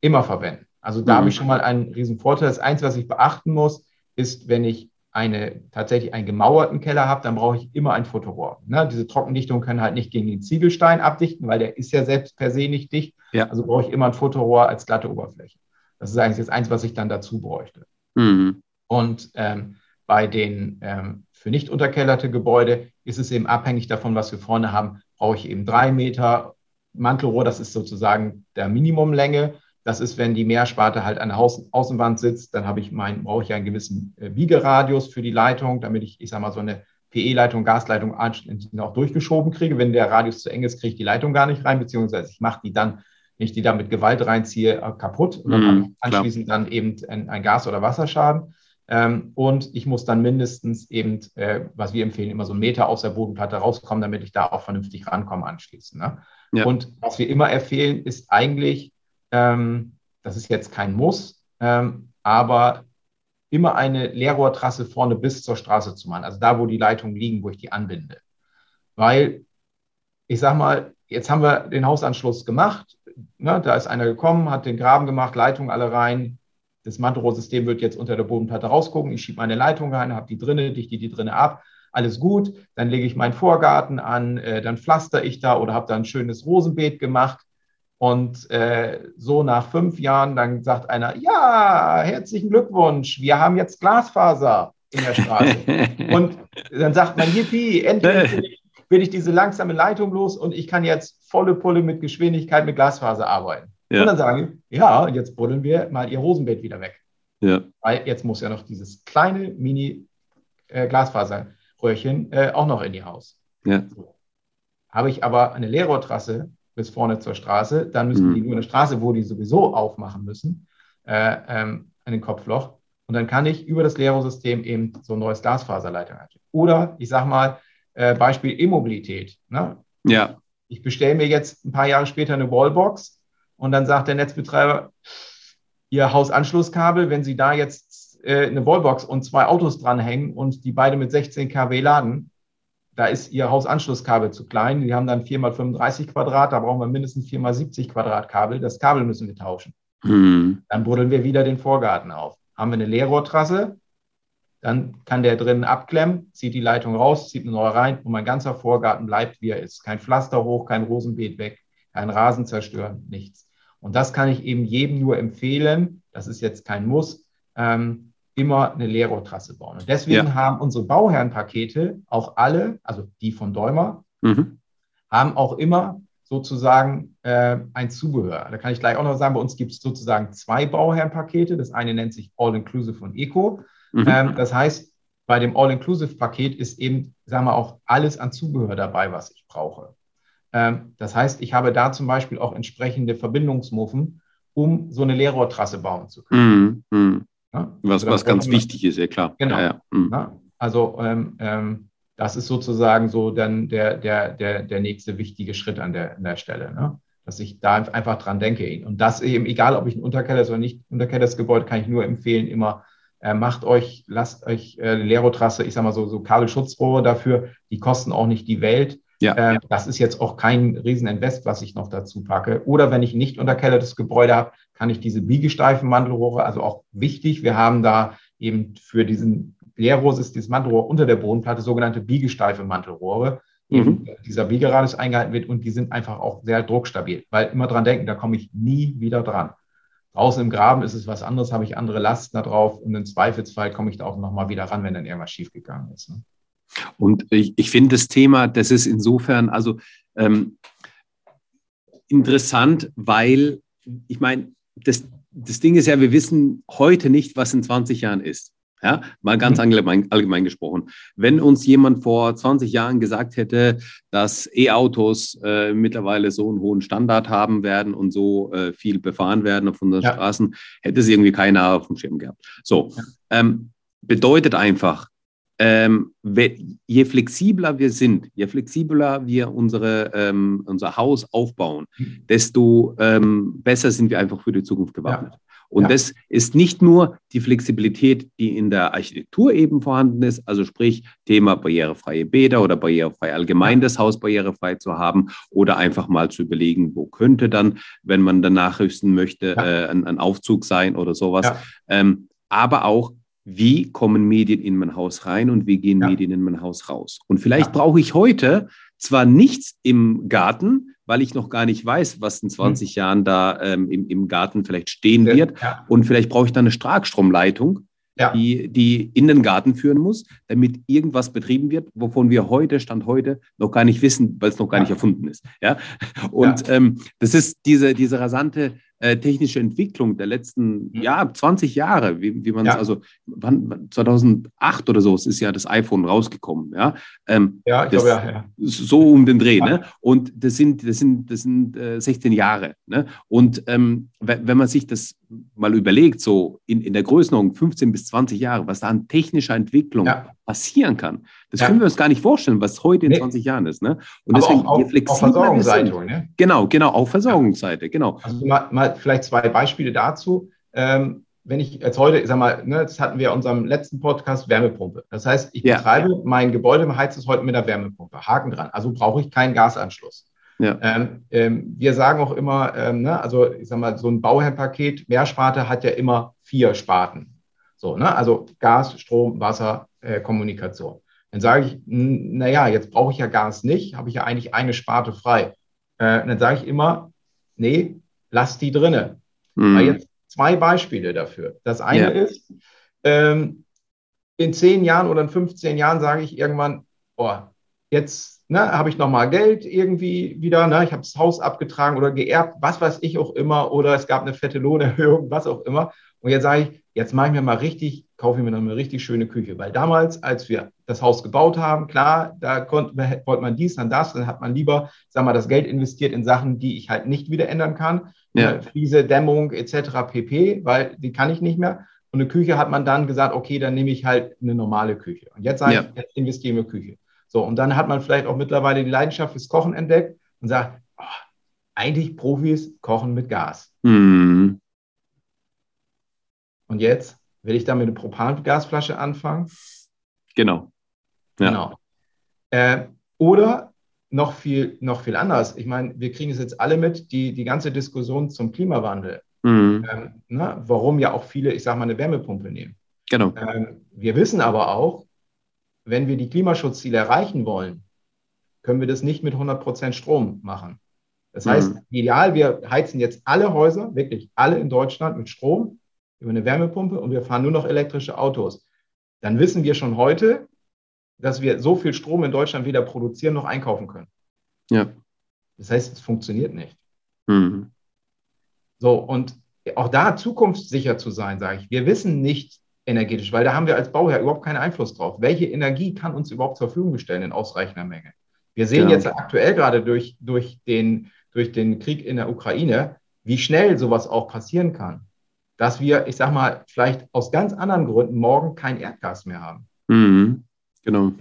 immer verwenden. Also da mhm. habe ich schon mal einen riesen Vorteil. Das Einzige, was ich beachten muss, ist, wenn ich eine, tatsächlich einen gemauerten Keller habe, dann brauche ich immer ein Fotorohr. Ne? Diese Trockendichtungen können halt nicht gegen den Ziegelstein abdichten, weil der ist ja selbst per se nicht dicht. Ja. Also brauche ich immer ein Fotorohr als glatte Oberfläche. Das ist eigentlich das Eins, was ich dann dazu bräuchte. Mhm. Und ähm, bei den ähm, für nicht unterkellerte Gebäude ist es eben abhängig davon, was wir vorne haben. Brauche ich eben drei Meter Mantelrohr, das ist sozusagen der Minimumlänge. Das ist, wenn die Meersparte halt an der Außen Außenwand sitzt, dann habe ich mein, brauche ich einen gewissen äh, Biegeradius für die Leitung, damit ich, ich sage mal, so eine PE-Leitung, Gasleitung auch durchgeschoben kriege. Wenn der Radius zu eng ist, kriege ich die Leitung gar nicht rein, beziehungsweise ich mache die dann, wenn ich die da mit Gewalt reinziehe, äh, kaputt und dann mm, anschließend klar. dann eben ein, ein Gas- oder Wasserschaden. Ähm, und ich muss dann mindestens eben, äh, was wir empfehlen, immer so einen Meter aus der Bodenplatte rauskommen, damit ich da auch vernünftig rankomme anschließend. Ne? Ja. Und was wir immer empfehlen, ist eigentlich ähm, das ist jetzt kein Muss, ähm, aber immer eine Leerrohrtrasse vorne bis zur Straße zu machen, also da, wo die Leitungen liegen, wo ich die anbinde. Weil, ich sag mal, jetzt haben wir den Hausanschluss gemacht, ne, da ist einer gekommen, hat den Graben gemacht, Leitungen alle rein, das Mantelrohrsystem wird jetzt unter der Bodenplatte rausgucken, ich schiebe meine Leitung rein, habe die drinne, dichte die drinne ab, alles gut, dann lege ich meinen Vorgarten an, äh, dann pflaster ich da oder habe da ein schönes Rosenbeet gemacht und äh, so nach fünf Jahren, dann sagt einer, ja, herzlichen Glückwunsch, wir haben jetzt Glasfaser in der Straße. und dann sagt man, yippie, endlich bin ich diese langsame Leitung los und ich kann jetzt volle Pulle mit Geschwindigkeit mit Glasfaser arbeiten. Ja. Und dann sagen ja, jetzt buddeln wir mal ihr Rosenbett wieder weg. Ja. Weil jetzt muss ja noch dieses kleine Mini-Glasfaserröhrchen äh, äh, auch noch in die Haus. Ja. So. Habe ich aber eine Leerrohrtrasse bis vorne zur Straße. Dann müssen mhm. die nur eine Straße, wo die sowieso aufmachen müssen, äh, ähm, an den Kopfloch. Und dann kann ich über das Leerrohrsystem eben so ein neues Glasfaserleitung einstellen. Oder ich sage mal, äh, Beispiel E-Mobilität. Ne? Ja. Ich bestelle mir jetzt ein paar Jahre später eine Wallbox und dann sagt der Netzbetreiber, Ihr Hausanschlusskabel, wenn Sie da jetzt äh, eine Wallbox und zwei Autos dranhängen und die beide mit 16 kW laden, da ist Ihr Hausanschlusskabel zu klein. Die haben dann 4 mal 35 Quadrat, da brauchen wir mindestens 4 mal 70 Quadrat Kabel. Das Kabel müssen wir tauschen. Mhm. Dann buddeln wir wieder den Vorgarten auf. Haben wir eine Leerrohrtrasse, dann kann der drinnen abklemmen, zieht die Leitung raus, zieht eine neue rein und mein ganzer Vorgarten bleibt, wie er ist. Kein Pflaster hoch, kein Rosenbeet weg, kein Rasen zerstören, nichts. Und das kann ich eben jedem nur empfehlen, das ist jetzt kein Muss, ähm, immer eine Leerrohrtrasse bauen. Und deswegen ja. haben unsere Bauherrenpakete auch alle, also die von Däumer, mhm. haben auch immer sozusagen äh, ein Zubehör. Da kann ich gleich auch noch sagen, bei uns gibt es sozusagen zwei Bauherrenpakete. Das eine nennt sich All-Inclusive und Eco. Mhm. Ähm, das heißt, bei dem All-Inclusive-Paket ist eben, sagen wir auch alles an Zubehör dabei, was ich brauche. Ähm, das heißt, ich habe da zum Beispiel auch entsprechende Verbindungsmuffen, um so eine Leerrohrtrasse bauen zu können. Mhm. Ja? Was, also was ganz wichtig ist, ja klar. Genau. Ja, ja. Mhm. Also ähm, ähm, das ist sozusagen so dann der, der, der, der nächste wichtige Schritt an der, an der Stelle. Ne? Dass ich da einfach dran denke. Und das eben, egal ob ich ein Unterkeller oder nicht unterkelleres Gebäude, kann ich nur empfehlen, immer äh, macht euch, lasst euch äh, Leerotrasse, ich sag mal so, so Kabelschutzrohre dafür, die kosten auch nicht die Welt. Ja. Äh, das ist jetzt auch kein Rieseninvest, was ich noch dazu packe. Oder wenn ich nicht unterkellertes Gebäude habe, kann ich diese biegesteifen Mandelrohre, also auch wichtig, wir haben da eben für diesen Leerrohr ist dieses Mantelrohr unter der Bodenplatte sogenannte biegesteife Mantelrohre. Mhm. Dieser Biegeradius eingehalten wird und die sind einfach auch sehr druckstabil, weil immer dran denken, da komme ich nie wieder dran. Draußen im Graben ist es was anderes, habe ich andere Lasten da drauf und im Zweifelsfall komme ich da auch nochmal wieder ran, wenn dann irgendwas schiefgegangen ist. Ne? Und ich, ich finde das Thema, das ist insofern also ähm, interessant, weil ich meine, das, das Ding ist ja, wir wissen heute nicht, was in 20 Jahren ist. Ja, mal ganz mhm. allgemein, allgemein, gesprochen. Wenn uns jemand vor 20 Jahren gesagt hätte, dass E-Autos äh, mittlerweile so einen hohen Standard haben werden und so äh, viel befahren werden auf unseren ja. Straßen, hätte es irgendwie keiner auf dem Schirm gehabt. So, ähm, bedeutet einfach, ähm, je flexibler wir sind, je flexibler wir unsere, ähm, unser Haus aufbauen, mhm. desto ähm, besser sind wir einfach für die Zukunft gewappnet. Ja. Und ja. das ist nicht nur die Flexibilität, die in der Architektur eben vorhanden ist, also sprich Thema barrierefreie Bäder oder barrierefrei allgemein das Haus barrierefrei zu haben oder einfach mal zu überlegen, wo könnte dann, wenn man dann nachrüsten möchte, ja. äh, ein, ein, Aufzug sein oder sowas. Ähm, aber auch wie kommen Medien in mein Haus rein und wie gehen ja. Medien in mein Haus raus. Und vielleicht ja. brauche ich heute zwar nichts im Garten, weil ich noch gar nicht weiß, was in 20 mhm. Jahren da ähm, im, im Garten vielleicht stehen wird. Ja. Und vielleicht brauche ich da eine Starkstromleitung, die, die in den Garten führen muss, damit irgendwas betrieben wird, wovon wir heute, Stand heute, noch gar nicht wissen, weil es noch gar nicht erfunden ist. Ja? Und ähm, das ist diese, diese rasante äh, technische Entwicklung der letzten mhm. ja, 20 Jahre, wie, wie man es, ja. also wann, 2008 oder so ist ja das iPhone rausgekommen. Ja, ähm, ja ich glaube, ja, ja. So um den Dreh. Ne? Und das sind, das sind, das sind äh, 16 Jahre. Ne? Und ähm, wenn man sich das mal überlegt, so in, in der Größenordnung 15 bis 20 Jahre, was da an technischer Entwicklung ja. passieren kann, das ja. können wir uns gar nicht vorstellen, was heute in nee. 20 Jahren ist. Ne? Und Aber deswegen, auch, je flexibler Versorgungsseite, ne? Genau, genau, auch Versorgungsseite, genau. Also mal, mal vielleicht zwei Beispiele dazu. Ähm, wenn ich jetzt heute, ich sag mal, ne, das hatten wir in unserem letzten Podcast, Wärmepumpe. Das heißt, ich ja. betreibe mein Gebäude, heizt es heute mit der Wärmepumpe. Haken dran. Also brauche ich keinen Gasanschluss. Ja. Ähm, ähm, wir sagen auch immer, ähm, ne, also ich sag mal, so ein Bauherrpaket, Mehrsparte hat ja immer vier Sparten. So, ne? Also Gas, Strom, Wasser, äh, Kommunikation. Dann sage ich, naja, jetzt brauche ich ja Gas nicht, habe ich ja eigentlich eine Sparte frei. Äh, dann sage ich immer, nee, lass die drinne. Mhm. jetzt zwei Beispiele dafür. Das eine ja. ist, ähm, in zehn Jahren oder in 15 Jahren sage ich irgendwann, oh, jetzt ne, habe ich nochmal Geld irgendwie wieder, ne, ich habe das Haus abgetragen oder geerbt, was weiß ich auch immer, oder es gab eine fette Lohnerhöhung, was auch immer. Und jetzt sage ich, jetzt mache ich mir mal richtig, kaufe ich mir noch eine richtig schöne Küche. Weil damals, als wir das Haus gebaut haben, klar, da konnte, wollte man dies, dann das, dann hat man lieber, sag mal, das Geld investiert in Sachen, die ich halt nicht wieder ändern kann. Ja. Fliese, Dämmung etc. pp, weil die kann ich nicht mehr. Und eine Küche hat man dann gesagt, okay, dann nehme ich halt eine normale Küche. Und jetzt sage ja. ich, jetzt investieren wir Küche. So, und dann hat man vielleicht auch mittlerweile die Leidenschaft fürs Kochen entdeckt und sagt, oh, eigentlich Profis kochen mit Gas. Mhm. Und jetzt will ich da mit einer Propangasflasche anfangen? Genau. Ja. Genau. Äh, oder noch viel, noch viel anders. Ich meine, wir kriegen es jetzt alle mit, die, die ganze Diskussion zum Klimawandel. Mhm. Ähm, ne, warum ja auch viele, ich sage mal, eine Wärmepumpe nehmen. Genau. Ähm, wir wissen aber auch, wenn wir die Klimaschutzziele erreichen wollen, können wir das nicht mit 100 Prozent Strom machen. Das heißt, mhm. ideal, wir heizen jetzt alle Häuser, wirklich alle in Deutschland mit Strom über eine Wärmepumpe und wir fahren nur noch elektrische Autos. Dann wissen wir schon heute, dass wir so viel Strom in Deutschland weder produzieren noch einkaufen können. Ja. Das heißt, es funktioniert nicht. Mhm. So, und auch da zukunftssicher zu sein, sage ich. Wir wissen nicht energetisch, weil da haben wir als Bauherr überhaupt keinen Einfluss drauf. Welche Energie kann uns überhaupt zur Verfügung stellen in ausreichender Menge? Wir sehen genau. jetzt aktuell gerade durch, durch, den, durch den Krieg in der Ukraine, wie schnell sowas auch passieren kann. Dass wir, ich sage mal, vielleicht aus ganz anderen Gründen morgen kein Erdgas mehr haben. Mhm. Genau.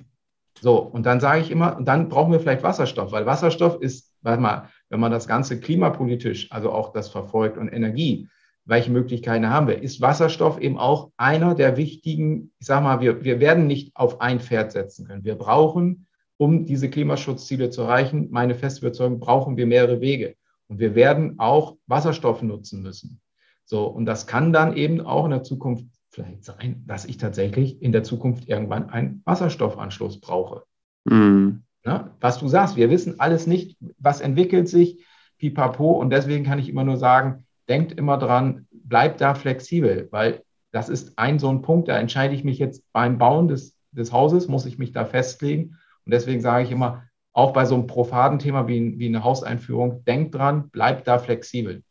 So, und dann sage ich immer, und dann brauchen wir vielleicht Wasserstoff, weil Wasserstoff ist, warte mal, wenn man das Ganze klimapolitisch, also auch das verfolgt und Energie, welche Möglichkeiten haben wir? Ist Wasserstoff eben auch einer der wichtigen, ich sage mal, wir, wir werden nicht auf ein Pferd setzen können. Wir brauchen, um diese Klimaschutzziele zu erreichen, meine feste Überzeugung, brauchen wir mehrere Wege. Und wir werden auch Wasserstoff nutzen müssen. So, und das kann dann eben auch in der Zukunft vielleicht sein, dass ich tatsächlich in der Zukunft irgendwann einen Wasserstoffanschluss brauche. Mhm. Ja, was du sagst, wir wissen alles nicht, was entwickelt sich, pipapo, und deswegen kann ich immer nur sagen, denkt immer dran, bleibt da flexibel, weil das ist ein so ein Punkt, da entscheide ich mich jetzt beim Bauen des, des Hauses, muss ich mich da festlegen. Und deswegen sage ich immer, auch bei so einem profaden Thema wie, wie eine Hauseinführung, denkt dran, bleibt da flexibel.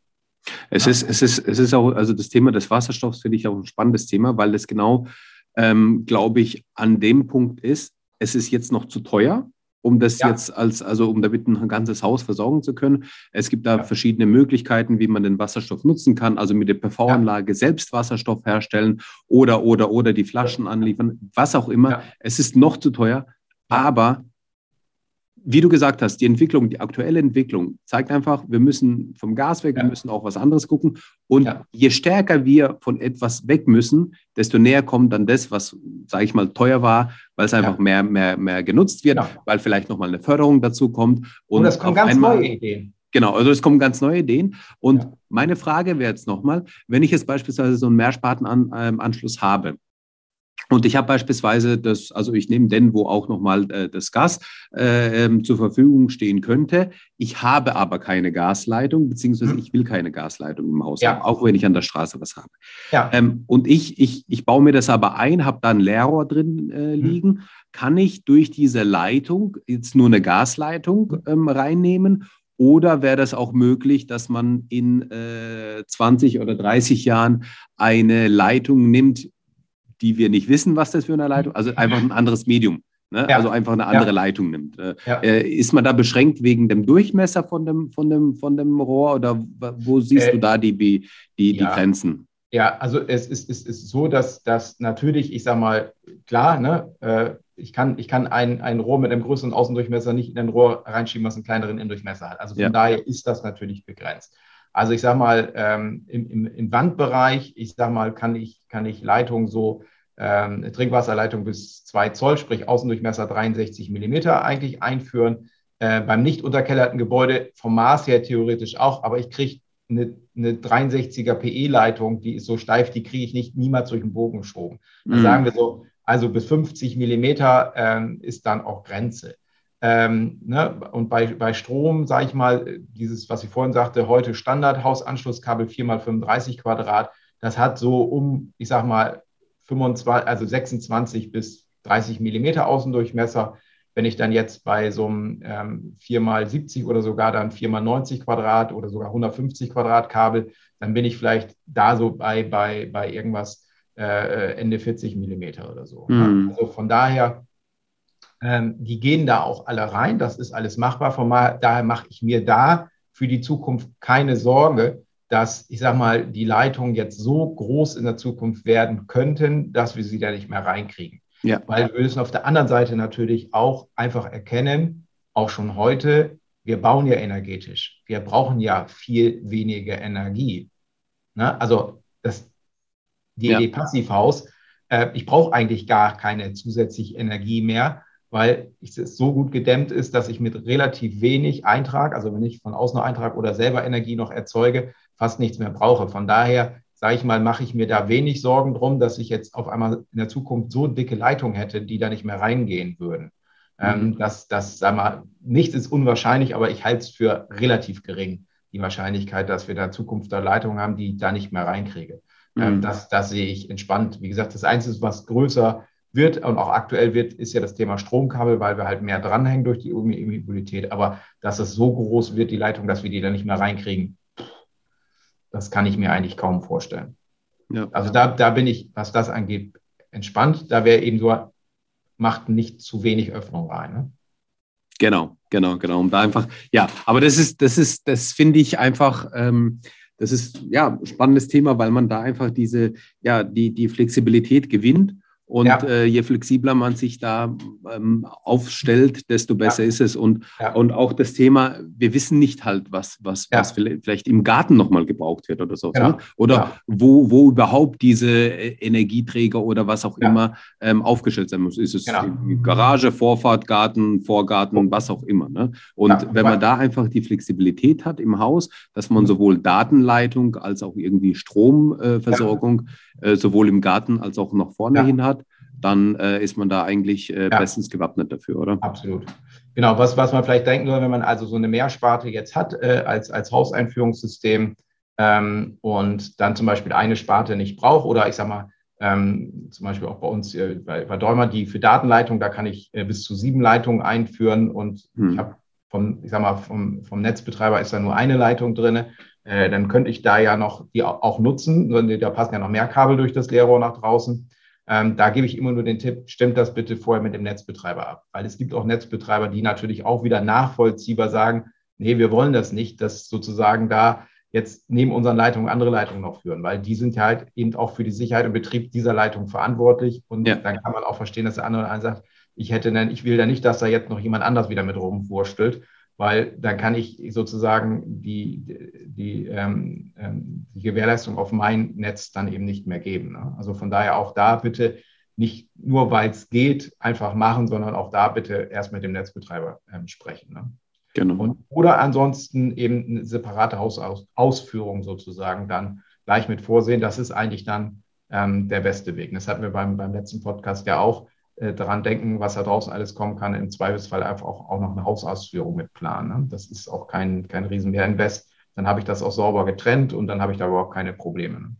Es, ist, es, ist, es ist auch, also das Thema des Wasserstoffs finde ich auch ein spannendes Thema, weil es genau, ähm, glaube ich, an dem Punkt ist, es ist jetzt noch zu teuer um das ja. jetzt als, also um damit ein ganzes Haus versorgen zu können. Es gibt da ja. verschiedene Möglichkeiten, wie man den Wasserstoff nutzen kann, also mit der PV-Anlage ja. selbst Wasserstoff herstellen oder, oder, oder die Flaschen anliefern, was auch immer. Es ist noch zu teuer, aber wie du gesagt hast, die Entwicklung, die aktuelle Entwicklung zeigt einfach, wir müssen vom Gas weg, ja. wir müssen auch was anderes gucken. Und ja. je stärker wir von etwas weg müssen, desto näher kommt dann das, was, sage ich mal, teuer war, weil es einfach ja. mehr, mehr, mehr genutzt wird, weil vielleicht nochmal eine Förderung dazu kommt. Und, und es kommen ganz einmal, neue Ideen. Genau, also es kommen ganz neue Ideen. Und meine Frage wäre jetzt nochmal, wenn ich jetzt beispielsweise so einen Mehrspartenanschluss habe, und ich habe beispielsweise das, also ich nehme den, wo auch nochmal äh, das Gas äh, ähm, zur Verfügung stehen könnte. Ich habe aber keine Gasleitung, beziehungsweise hm. ich will keine Gasleitung im Haus ja. haben, auch wenn ich an der Straße was habe. Ja. Ähm, und ich, ich, ich baue mir das aber ein, habe da ein Leerrohr drin äh, hm. liegen. Hm. Kann ich durch diese Leitung jetzt nur eine Gasleitung ähm, reinnehmen oder wäre das auch möglich, dass man in äh, 20 oder 30 Jahren eine Leitung nimmt, die wir nicht wissen, was das für eine Leitung, also einfach ein anderes Medium. Ne? Ja. Also einfach eine andere ja. Leitung nimmt. Äh, ja. Äh, ist man da beschränkt wegen dem Durchmesser von dem, von dem, von dem Rohr oder wo siehst äh, du da die, die, die Grenzen? Ja, also es ist, es ist so, dass, dass natürlich, ich sage mal, klar, ne, äh, ich kann, ich kann ein, ein Rohr mit einem größeren Außendurchmesser nicht in ein Rohr reinschieben, was einen kleineren Innendurchmesser hat. Also von daher ist das natürlich begrenzt. Also ich sage mal, ähm, im, im, im Wandbereich, ich sage mal, kann ich, kann ich Leitungen so, ähm, Trinkwasserleitung bis 2 Zoll, sprich Außendurchmesser 63 Millimeter eigentlich einführen. Äh, beim nicht unterkellerten Gebäude vom Maß her theoretisch auch, aber ich kriege eine, eine 63er PE-Leitung, die ist so steif, die kriege ich nicht niemals durch den Bogen geschoben. Dann mhm. sagen wir so, also bis 50 Millimeter ähm, ist dann auch Grenze. Ähm, ne? Und bei, bei Strom, sage ich mal, dieses, was ich vorhin sagte, heute Standardhausanschlusskabel 4x35 Quadrat, das hat so um, ich sage mal, 25, also 26 bis 30 Millimeter Außendurchmesser. Wenn ich dann jetzt bei so einem ähm, 4x70 oder sogar dann 4x90 Quadrat oder sogar 150 Quadrat Kabel, dann bin ich vielleicht da so bei, bei, bei irgendwas äh, Ende 40 Millimeter oder so. Mhm. Also von daher ähm, die gehen da auch alle rein. Das ist alles machbar. Von daher mache ich mir da für die Zukunft keine Sorge, dass, ich sage mal, die Leitungen jetzt so groß in der Zukunft werden könnten, dass wir sie da nicht mehr reinkriegen. Ja. Weil wir müssen auf der anderen Seite natürlich auch einfach erkennen, auch schon heute, wir bauen ja energetisch. Wir brauchen ja viel weniger Energie. Ne? Also das, die ja. Passivhaus, äh, ich brauche eigentlich gar keine zusätzliche Energie mehr, weil es so gut gedämmt ist, dass ich mit relativ wenig Eintrag, also wenn ich von außen noch Eintrag oder selber Energie noch erzeuge, fast nichts mehr brauche. Von daher sage ich mal, mache ich mir da wenig Sorgen drum, dass ich jetzt auf einmal in der Zukunft so dicke Leitungen hätte, die da nicht mehr reingehen würden. Ähm, mhm. das, das, sag mal, nichts ist unwahrscheinlich, aber ich halte es für relativ gering, die Wahrscheinlichkeit, dass wir da Zukunft da Leitungen haben, die ich da nicht mehr reinkriege. Ähm, mhm. das, das sehe ich entspannt. Wie gesagt, das Einzige, was größer wird und auch aktuell wird, ist ja das Thema Stromkabel, weil wir halt mehr dranhängen durch die Mobilität. Aber dass es so groß wird, die Leitung, dass wir die da nicht mehr reinkriegen, das kann ich mir eigentlich kaum vorstellen. Ja. Also da, da bin ich, was das angeht, entspannt. Da wäre eben so, macht nicht zu wenig Öffnung rein. Ne? Genau, genau, genau. Um da einfach, ja, aber das ist, das ist, das finde ich einfach, ähm, das ist ja ein spannendes Thema, weil man da einfach diese, ja, die, die Flexibilität gewinnt und ja. äh, je flexibler man sich da ähm, aufstellt, desto besser ja. ist es. Und, ja. und auch das Thema, wir wissen nicht halt, was, was, was vielleicht im Garten nochmal gebraucht wird oder so. Ne? Oder Wo, wo überhaupt diese äh, Energieträger oder was auch immer ähm, aufgestellt sein muss. Ist es genau. Garage, Vorfahrt, Garten, Vorgarten, was auch immer. Ne? Und wenn man da einfach die Flexibilität hat im Haus, dass man sowohl Datenleitung als auch irgendwie Stromversorgung äh, sowohl im Garten als auch nach vorne hin hat, dann äh, ist man da eigentlich äh, ja. bestens gewappnet dafür, oder? Absolut. Genau, was, was man vielleicht denken soll, wenn man also so eine Mehrsparte jetzt hat äh, als, als Hauseinführungssystem ähm, und dann zum Beispiel eine Sparte nicht braucht oder ich sag mal, ähm, zum Beispiel auch bei uns äh, bei, bei Däumer, die für Datenleitung, da kann ich äh, bis zu sieben Leitungen einführen und hm. ich habe vom, ich sag mal, vom, vom Netzbetreiber ist da nur eine Leitung drin. Äh, dann könnte ich da ja noch die auch nutzen. Da passen ja noch mehr Kabel durch das Leerrohr nach draußen. Ähm, da gebe ich immer nur den Tipp, stimmt das bitte vorher mit dem Netzbetreiber ab. Weil es gibt auch Netzbetreiber, die natürlich auch wieder nachvollziehbar sagen, nee, wir wollen das nicht, dass sozusagen da jetzt neben unseren Leitungen andere Leitungen noch führen, weil die sind ja halt eben auch für die Sicherheit und Betrieb dieser Leitung verantwortlich. Und ja. dann kann man auch verstehen, dass der andere einen sagt, ich hätte ich will da nicht, dass da jetzt noch jemand anders wieder mit rumwurstelt, weil dann kann ich sozusagen die, die, ähm, ähm, die Gewährleistung auf mein Netz dann eben nicht mehr geben. Ne? Also von daher auch da bitte nicht nur, weil es geht, einfach machen, sondern auch da bitte erst mit dem Netzbetreiber ähm, sprechen. Ne? Genau. Und, oder ansonsten eben eine separate Hausausführung sozusagen dann gleich mit vorsehen. Das ist eigentlich dann ähm, der beste Weg. Das hatten wir beim, beim letzten Podcast ja auch daran denken, was da draußen alles kommen kann, im Zweifelsfall einfach auch, auch noch eine Hausausführung mit planen. Ne? Das ist auch kein, kein Riesenmehrinvest. Dann habe ich das auch sauber getrennt und dann habe ich da überhaupt keine Probleme. Ne?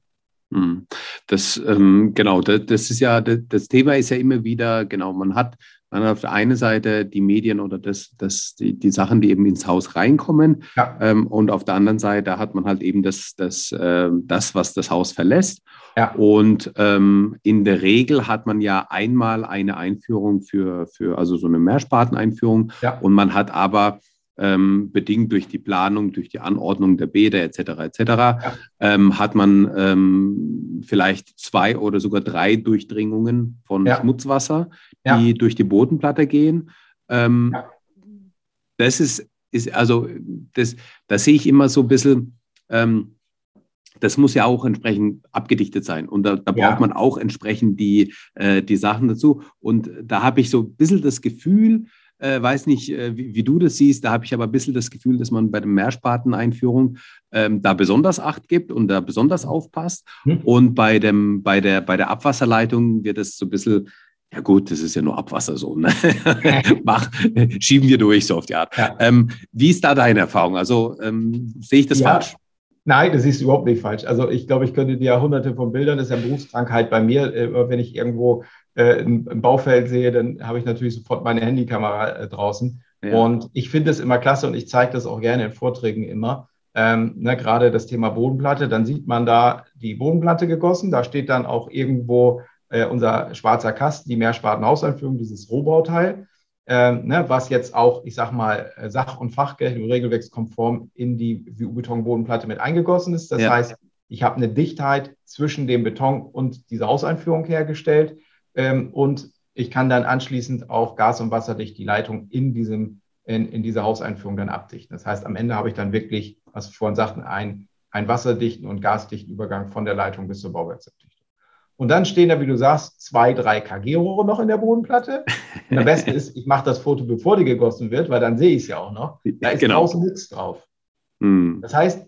Hm. Das, ähm, genau, das, das, ist ja, das, das, Thema ist ja immer wieder, genau, man hat, hat auf der einen Seite die Medien oder das, das, die, die Sachen, die eben ins Haus reinkommen. Ja. Ähm, und auf der anderen Seite hat man halt eben das, das, äh, das was das Haus verlässt. Ja. Und ähm, in der Regel hat man ja einmal eine Einführung für, für also so eine Mehrsparteneinführung. Ja. Und man hat aber ähm, bedingt durch die Planung, durch die Anordnung der Bäder etc. etc. Ähm, hat man ähm, vielleicht zwei oder sogar drei Durchdringungen von ja. Die ja. durch die Bodenplatte gehen. Ähm, das ist, ist also das, das sehe ich immer so ein bisschen ähm, das muss ja auch entsprechend abgedichtet sein. Und da, da braucht ja. man auch entsprechend die, äh, die Sachen dazu. Und da habe ich so ein bisschen das Gefühl, äh, weiß nicht, äh, wie, wie, du das siehst, da habe ich aber ein bisschen das Gefühl, dass man bei der Mehrsparteneinführung ähm, da besonders Acht gibt und da besonders aufpasst. Hm. Und bei, dem, bei, der, bei der Abwasserleitung wird es so ein bisschen ja gut, das ist ja nur Abwasser so. Ne? Mach, schieben wir durch, so auf die Art. Ja. Ähm, wie ist da deine Erfahrung? Also ähm, sehe ich das ja, falsch? Nein, das ist überhaupt nicht falsch. Also ich glaube, ich könnte dir hunderte von Bildern, das ist ja Berufskrankheit bei mir. Äh, wenn ich irgendwo äh, ein Baufeld sehe, dann habe ich natürlich sofort meine Handykamera äh, draußen. Ja. Und ich finde es immer klasse und ich zeige das auch gerne in Vorträgen immer. Ähm, ne, gerade das Thema Bodenplatte, dann sieht man da die Bodenplatte gegossen. Da steht dann auch irgendwo äh, unser schwarzer Kasten, die Mehrspartenhauseinführung, dieses Rohbauteil ähm, ne, was jetzt auch, ich sag mal, äh, sach- und fachgerecht und regelwerkskonform in die WU-Betonbodenplatte mit eingegossen ist. Das ja. heißt, ich habe eine Dichtheit zwischen dem Beton und dieser Hauseinführung hergestellt ähm, und ich kann dann anschließend auch gas- und wasserdicht die Leitung in, diesem, in, in dieser Hauseinführung dann abdichten. Das heißt, am Ende habe ich dann wirklich, was wir vorhin sagten, einen, einen wasserdichten und gasdichten Übergang von der Leitung bis zur Bauwerksabdichtung. Und dann stehen da, wie du sagst, zwei, drei KG-Rohre noch in der Bodenplatte. Und am besten ist, ich mache das Foto, bevor die gegossen wird, weil dann sehe ich es ja auch noch. Da ist genau. draußen nichts drauf. Hm. Das heißt,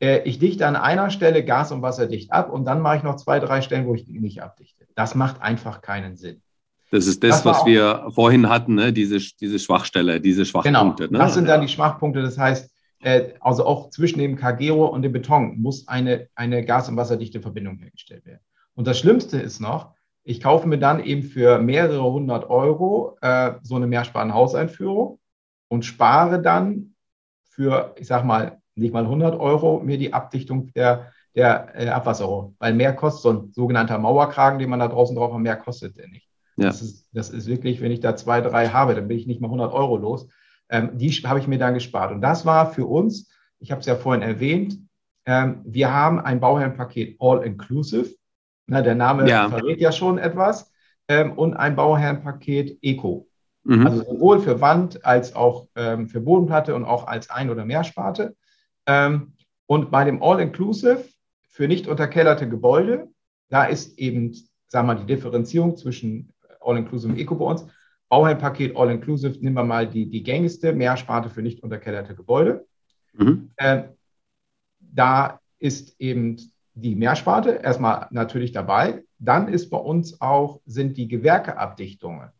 äh, ich dichte an einer Stelle gas- und wasserdicht ab und dann mache ich noch zwei, drei Stellen, wo ich nicht abdichte. Das macht einfach keinen Sinn. Das ist das, das was wir vorhin hatten, ne? diese, diese Schwachstelle, diese Schwachpunkte. Genau, ne? das sind dann die Schwachpunkte. Das heißt, äh, also auch zwischen dem Kagero und dem Beton muss eine, eine gas- und wasserdichte Verbindung hergestellt werden. Und das Schlimmste ist noch, ich kaufe mir dann eben für mehrere hundert Euro äh, so eine mehrsparende Hauseinführung und spare dann für, ich sag mal, nicht mal 100 Euro mir die Abdichtung der, der äh, Abwasserrohre. Weil mehr kostet so ein sogenannter Mauerkragen, den man da draußen drauf hat, mehr kostet der nicht. Ja. Das, ist, das ist wirklich, wenn ich da zwei, drei habe, dann bin ich nicht mal 100 Euro los. Ähm, die habe ich mir dann gespart. Und das war für uns, ich habe es ja vorhin erwähnt, ähm, wir haben ein Bauherrenpaket All-Inclusive. Der Name ja. verrät ja schon etwas. Ähm, und ein Bauherrenpaket Eco. Mhm. Also sowohl für Wand als auch ähm, für Bodenplatte und auch als Ein- oder Mehrsparte. Ähm, und bei dem All-Inclusive für nicht unterkellerte Gebäude, da ist eben, sagen wir mal, die Differenzierung zwischen All-Inclusive und Eco bei uns. Bauherrpaket All-Inclusive, nehmen wir mal die, die gängigste Mehrsparte für nicht unterkellerte Gebäude. Mhm. Äh, da ist eben die Mehrsparte erstmal natürlich dabei. Dann ist bei uns auch, sind die Gewerkeabdichtungen.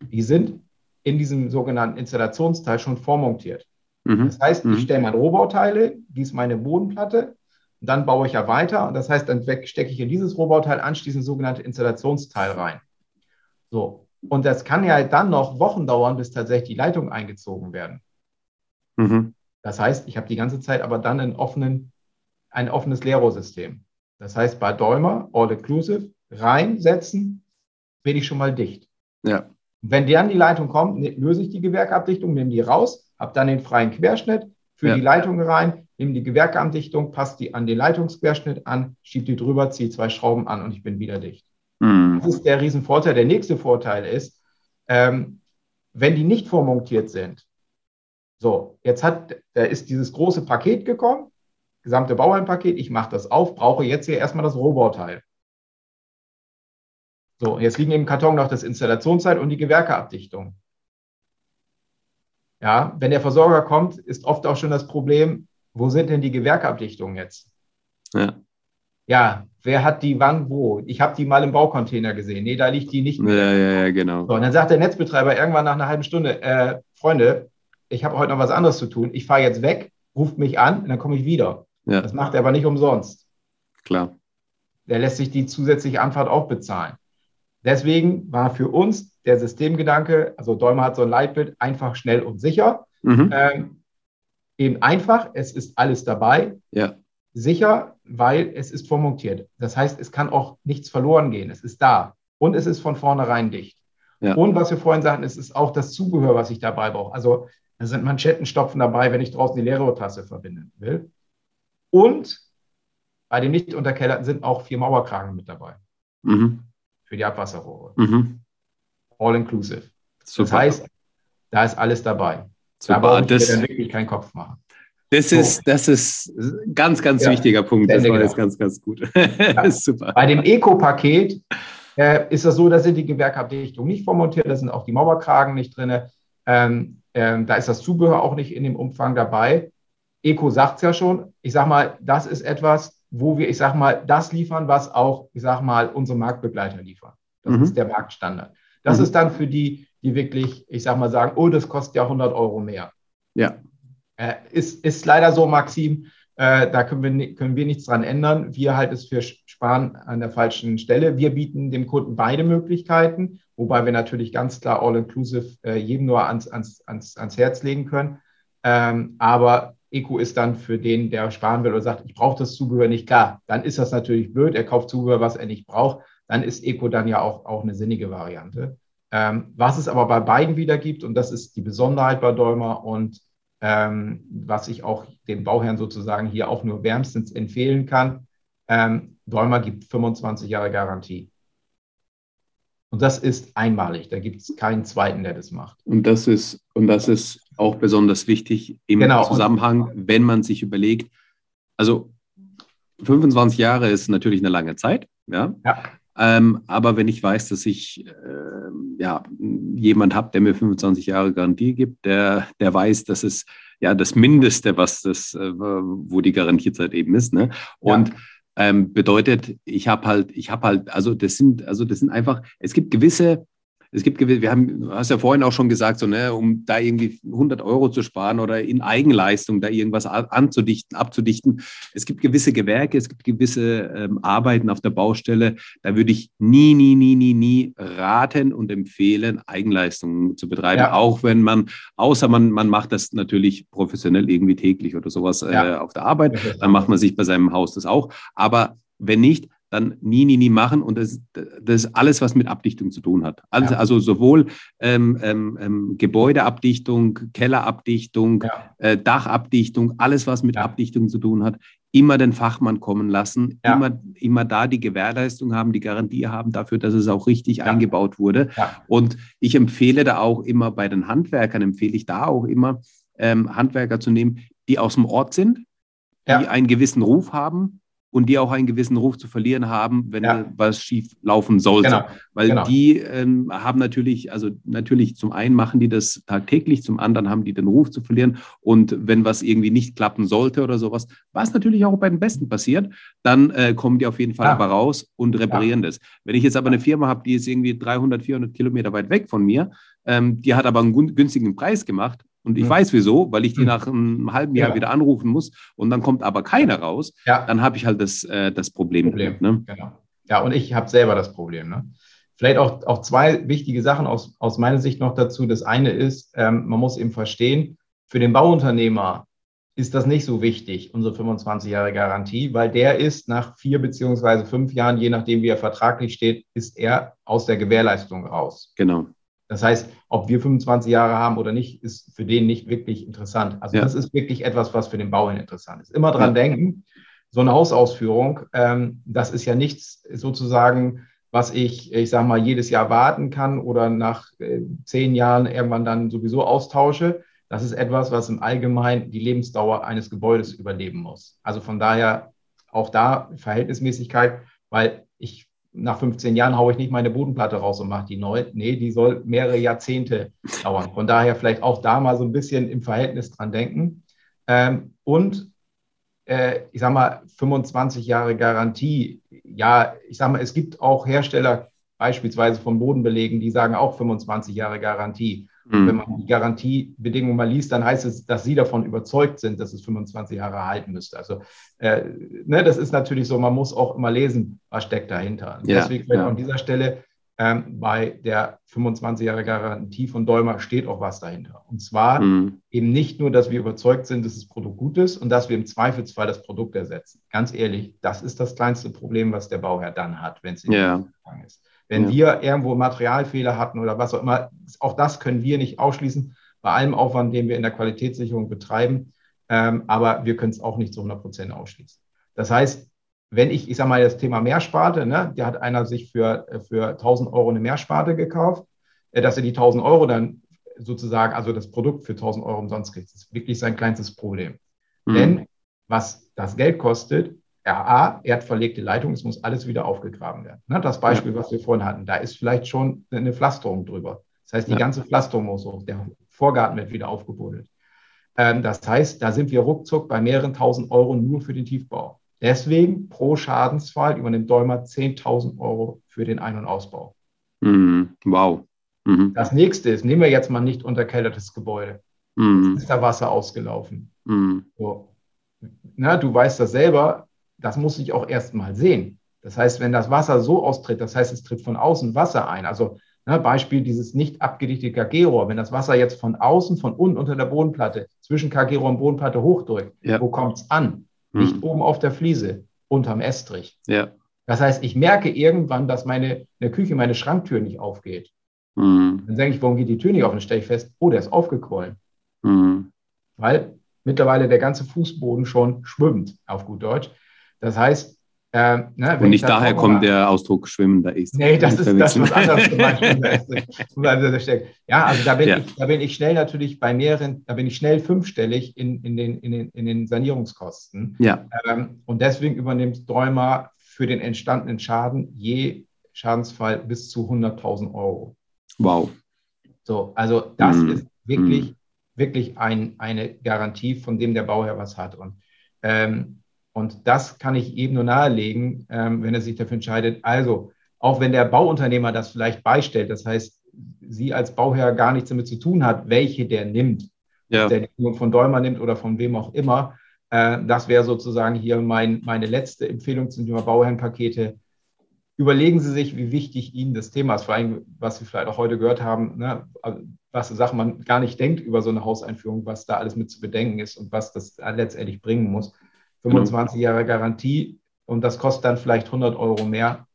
Die sind in diesem sogenannten Installationsteil schon vormontiert. Mhm. Das heißt, ich mhm. stelle meine Rohbauteile, gieße meine Bodenplatte, dann baue ich ja weiter. Und das heißt, dann stecke ich in dieses Rohbauteil anschließend sogenannte Installationsteil rein. So. Und das kann ja dann noch Wochen dauern, bis tatsächlich die Leitungen eingezogen werden. Mhm. Das heißt, ich habe die ganze Zeit aber dann einen offenen, ein offenes Leerrohrsystem. Das heißt, bei Däumer, all-inclusive, reinsetzen, bin ich schon mal dicht. Ja. Wenn dann die Leitung kommt, ne, löse ich die Gewerkabdichtung, nehme die raus, habe dann den freien Querschnitt, führe ja. die Leitung rein, nehme die Gewerkeabdichtung, passe die an den Leitungsquerschnitt an, schiebe die drüber, ziehe zwei Schrauben an und ich bin wieder dicht. Mhm. Das ist der Riesenvorteil. Der nächste Vorteil ist, ähm, wenn die nicht vormontiert sind, so, jetzt hat, da ist dieses große Paket gekommen, gesamte Bauherrenpaket, ich mache das auf, brauche jetzt hier erstmal das Rohbauteil. So, jetzt liegen im Karton noch das Installationszeit und die Gewerkeabdichtung. Ja, wenn der Versorger kommt, ist oft auch schon das Problem, wo sind denn die Gewerkabdichtungen jetzt? Ja. Ja, wer hat die wann wo? Ich habe die mal im Baucontainer gesehen. Nee, da liegt die nicht mehr. Ja, ja, ja, genau. So, und dann sagt der Netzbetreiber irgendwann nach einer halben Stunde, äh, Freunde, ich habe heute noch was anderes zu tun. Ich fahre jetzt weg, ruft mich an und dann komme ich wieder. Ja. Das macht er aber nicht umsonst. Klar. Der lässt sich die zusätzliche Anfahrt auch bezahlen. Deswegen war für uns der Systemgedanke, also Däumer hat so ein Leitbild, einfach, schnell und sicher. Mhm. Ähm, eben einfach, es ist alles dabei. Ja. Sicher, weil es ist vormontiert. Das heißt, es kann auch nichts verloren gehen. Es ist da. Und es ist von vornherein dicht. Ja. Und was wir vorhin sagten, es ist auch das Zubehör, was ich dabei brauche. Also da sind Manschettenstopfen dabei, wenn ich draußen die Leerrohrtasse verbinden will. Und bei den nicht unterkellerten sind auch vier Mauerkragen mit dabei. Mhm. Für die Abwasserrohre. Mhm. All inclusive. Super. Das heißt, da ist alles dabei. Super. Da brauche ich mir dann wirklich keinen Kopf machen. Das ist, das ist ein ganz, ganz ja. wichtiger Punkt. Das war jetzt ganz, ganz gut. Ja. super. Bei dem Eco-Paket äh, ist das so, da sind die Gewerkabdichtungen nicht vormontiert, da sind auch die Mauerkragen nicht drin. Ähm, ähm, da ist das Zubehör auch nicht in dem Umfang dabei. Eco sagt es ja schon. Ich sage mal, das ist etwas, wo wir, ich sage mal, das liefern, was auch, ich sage mal, unsere Marktbegleiter liefern. Das mhm. ist der Marktstandard. Das mhm. ist dann für die, die wirklich, ich sag mal, sagen, oh, das kostet ja 100 Euro mehr. Ja. Äh, ist, ist leider so, Maxim. Äh, da können wir, können wir nichts dran ändern. Wir halten es für Sparen an der falschen Stelle. Wir bieten dem Kunden beide Möglichkeiten, wobei wir natürlich ganz klar all-inclusive äh, jedem nur ans, ans, ans, ans Herz legen können. Ähm, aber Eco ist dann für den, der sparen will oder sagt, ich brauche das Zubehör nicht, klar, dann ist das natürlich blöd. Er kauft Zubehör, was er nicht braucht dann ist Eco dann ja auch, auch eine sinnige Variante. Ähm, was es aber bei beiden wieder gibt, und das ist die Besonderheit bei Däumer und ähm, was ich auch den Bauherren sozusagen hier auch nur wärmstens empfehlen kann, ähm, Däumer gibt 25 Jahre Garantie. Und das ist einmalig. Da gibt es keinen zweiten, der das macht. Und das ist, und das ist auch besonders wichtig im genau. Zusammenhang, wenn man sich überlegt, also 25 Jahre ist natürlich eine lange Zeit. Ja. ja. Ähm, aber wenn ich weiß, dass ich äh, ja, jemand habe, der mir 25 Jahre Garantie gibt, der, der weiß, dass es ja das Mindeste, was das, äh, wo die Garantiezeit eben ist. Ne? Und ja. ähm, bedeutet, ich habe halt, ich habe halt, also das sind, also das sind einfach, es gibt gewisse es gibt gewisse, wir haben, du hast ja vorhin auch schon gesagt, so, ne, um da irgendwie 100 Euro zu sparen oder in Eigenleistung da irgendwas anzudichten, abzudichten. Es gibt gewisse Gewerke, es gibt gewisse ähm, Arbeiten auf der Baustelle. Da würde ich nie, nie, nie, nie, nie raten und empfehlen, Eigenleistungen zu betreiben. Ja. Auch wenn man, außer man, man macht das natürlich professionell irgendwie täglich oder sowas äh, ja. auf der Arbeit, dann macht man sich bei seinem Haus das auch. Aber wenn nicht, dann nie, nie, nie machen. Und das, das ist alles, was mit Abdichtung zu tun hat. Also, ja. also sowohl ähm, ähm, ähm, Gebäudeabdichtung, Kellerabdichtung, ja. äh, Dachabdichtung, alles, was mit ja. Abdichtung zu tun hat, immer den Fachmann kommen lassen, immer, immer da die Gewährleistung haben, die Garantie haben dafür, dass es auch richtig eingebaut wurde. Und ich empfehle da auch immer bei den Handwerkern, empfehle ich da auch immer, ähm, Handwerker zu nehmen, die aus dem Ort sind, die einen gewissen Ruf haben, und die auch einen gewissen Ruf zu verlieren haben, wenn ja. was schief laufen sollte. Genau. Weil genau. die ähm, haben natürlich, also natürlich zum einen machen die das tagtäglich, zum anderen haben die den Ruf zu verlieren. Und wenn was irgendwie nicht klappen sollte oder sowas, was natürlich auch bei den Besten passiert, dann äh, kommen die auf jeden Fall ja. aber raus und reparieren ja. das. Wenn ich jetzt aber eine Firma habe, die ist irgendwie 300, 400 Kilometer weit weg von mir, ähm, die hat aber einen günstigen Preis gemacht, und ich ja. weiß wieso, weil ich die hm. nach einem halben Jahr ja. wieder anrufen muss und dann kommt aber keiner raus. Ja. Dann habe ich halt das, äh, das Problem. Problem. Ne? Genau. Ja, und ich habe selber das Problem. Ne? Vielleicht auch, auch zwei wichtige Sachen aus, aus meiner Sicht noch dazu. Das eine ist, ähm, man muss eben verstehen, für den Bauunternehmer ist das nicht so wichtig, unsere 25 Jahre Garantie, weil der ist nach vier beziehungsweise fünf Jahren, je nachdem wie er vertraglich steht, ist er aus der Gewährleistung raus. Genau. Das heißt, ob wir 25 Jahre haben oder nicht, ist für den nicht wirklich interessant. Also ja. das ist wirklich etwas, was für den Bauherrn interessant ist. Immer dran ja. denken, so eine Hausausführung, ähm, das ist ja nichts sozusagen, was ich, ich sage mal, jedes Jahr warten kann oder nach äh, zehn Jahren irgendwann dann sowieso austausche. Das ist etwas, was im Allgemeinen die Lebensdauer eines Gebäudes überleben muss. Also von daher auch da Verhältnismäßigkeit, weil ich nach 15 Jahren haue ich nicht meine Bodenplatte raus und mache die neu. Nee, die soll mehrere Jahrzehnte dauern. Von daher vielleicht auch da mal so ein bisschen im Verhältnis dran denken. Ähm, und äh, ich sage mal, 25 Jahre Garantie. Ja, ich sage mal, es gibt auch Hersteller, beispielsweise von Bodenbelegen, die sagen auch 25 Jahre Garantie. Mhm. Wenn man die Garantiebedingungen mal liest, dann heißt es, dass Sie davon überzeugt sind, dass es 25 Jahre halten müsste. Also äh, ne, das ist natürlich so, man muss auch immer lesen, was steckt dahinter. Ja, deswegen ja. an dieser Stelle ähm, bei der 25 Jahre Garantie von Dolmer steht auch was dahinter. Und zwar mhm. eben nicht nur, dass wir überzeugt sind, dass das Produkt gut ist und dass wir im Zweifelsfall das Produkt ersetzen. Ganz ehrlich, das ist das kleinste Problem, was der Bauherr dann hat, wenn es in ja. Ist. Wenn ja. wir irgendwo Materialfehler hatten oder was auch immer, auch das können wir nicht ausschließen, bei allem Aufwand, den wir in der Qualitätssicherung betreiben. Ähm, aber wir können es auch nicht zu 100 Prozent ausschließen. Das heißt, wenn ich, ich sage mal, das Thema Mehrsparte, ne, der hat einer sich für, für 1000 Euro eine Mehrsparte gekauft, äh, dass er die 1000 Euro dann sozusagen, also das Produkt für 1000 Euro umsonst kriegt, das ist wirklich sein kleinstes Problem. Mhm. Denn was das Geld kostet, RA, erdverlegte Leitung, es muss alles wieder aufgegraben werden. Ne, das Beispiel, ja. was wir vorhin hatten, da ist vielleicht schon eine Pflasterung drüber. Das heißt, die ja. ganze Pflasterung muss hoch, der Vorgarten wird wieder aufgebuddelt. Ähm, das heißt, da sind wir ruckzuck bei mehreren tausend Euro nur für den Tiefbau. Deswegen pro Schadensfall übernimmt Däumer 10.000 Euro für den Ein- und Ausbau. Mhm. Wow. Mhm. Das nächste ist, nehmen wir jetzt mal nicht unterkellertes Gebäude. Mhm. Ist da Wasser ausgelaufen? Mhm. So. Na, du weißt das selber, das muss ich auch erst mal sehen. Das heißt, wenn das Wasser so austritt, das heißt, es tritt von außen Wasser ein. Also ne, Beispiel dieses nicht abgedichtete KG-Rohr. Wenn das Wasser jetzt von außen, von unten unter der Bodenplatte, zwischen KG-Rohr und Bodenplatte hochdrückt, ja. wo kommt es an? Hm. Nicht oben auf der Fliese, unterm Estrich. Ja. Das heißt, ich merke irgendwann, dass meine in der Küche meine Schranktür nicht aufgeht. Hm. Dann sage ich, warum geht die Tür nicht auf? Dann stelle ich fest, oh, der ist aufgequollen. Hm. Weil mittlerweile der ganze Fußboden schon schwimmt, auf gut Deutsch. Das heißt, äh, ne, und nicht daher kommt der Ausdruck schwimmender ist. Nee, das ist das was anderes ja, also da bin, ja. ich, da bin ich schnell natürlich bei mehreren, da bin ich schnell fünfstellig in, in, den, in, den, in den Sanierungskosten. Ja. Ähm, und deswegen übernimmt Däumer für den entstandenen Schaden je Schadensfall bis zu 100.000 Euro. Wow. So, also das mm. ist wirklich, mm. wirklich ein, eine Garantie, von dem der Bauherr was hat. Und, ähm, und das kann ich eben nur nahelegen, ähm, wenn er sich dafür entscheidet. Also, auch wenn der Bauunternehmer das vielleicht beistellt, das heißt, sie als Bauherr gar nichts damit zu tun hat, welche der nimmt, ja. der von Dolmer nimmt oder von wem auch immer. Äh, das wäre sozusagen hier mein, meine letzte Empfehlung zum Thema Bauherrenpakete. Überlegen Sie sich, wie wichtig Ihnen das Thema ist, vor allem, was Sie vielleicht auch heute gehört haben, ne, also, was Sachen man gar nicht denkt über so eine Hauseinführung, was da alles mit zu bedenken ist und was das letztendlich bringen muss. 25 genau. Jahre Garantie und das kostet dann vielleicht 100 Euro mehr.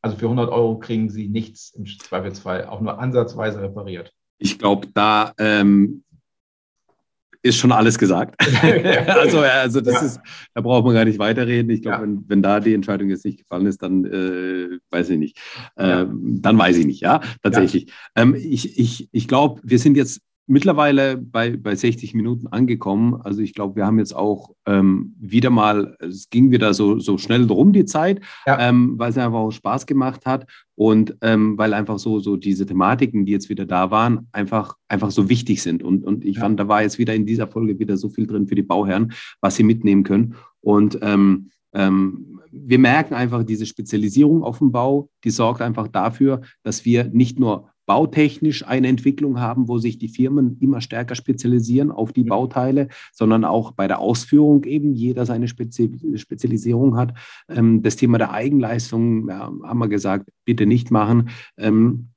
Also für 100 Euro kriegen Sie nichts im Zweifelsfall, auch nur ansatzweise repariert. Ich glaube, da ähm, ist schon alles gesagt. also, also das ja. ist, da braucht man gar nicht weiterreden. Ich glaube, ja. wenn, wenn da die Entscheidung jetzt nicht gefallen ist, dann äh, weiß ich nicht. Äh, ja. Dann weiß ich nicht, ja, tatsächlich. Ähm, ich ich, ich glaube, wir sind jetzt mittlerweile bei, bei 60 Minuten angekommen. Also ich glaube, wir haben jetzt auch ähm, wieder mal, es ging wieder so, so schnell drum die Zeit, ja. ähm, weil es einfach auch Spaß gemacht hat und ähm, weil einfach so, so diese Thematiken, die jetzt wieder da waren, einfach, einfach so wichtig sind. Und, und ich ja. fand, da war jetzt wieder in dieser Folge wieder so viel drin für die Bauherren, was sie mitnehmen können. Und ähm, ähm, wir merken einfach, diese Spezialisierung auf dem Bau, die sorgt einfach dafür, dass wir nicht nur bautechnisch eine Entwicklung haben, wo sich die Firmen immer stärker spezialisieren auf die. Bauteile, sondern auch bei der Ausführung eben jeder seine Spezi Spezialisierung hat. Ähm, das Thema der Eigenleistung ja, haben wir gesagt, bitte nicht machen. Ähm,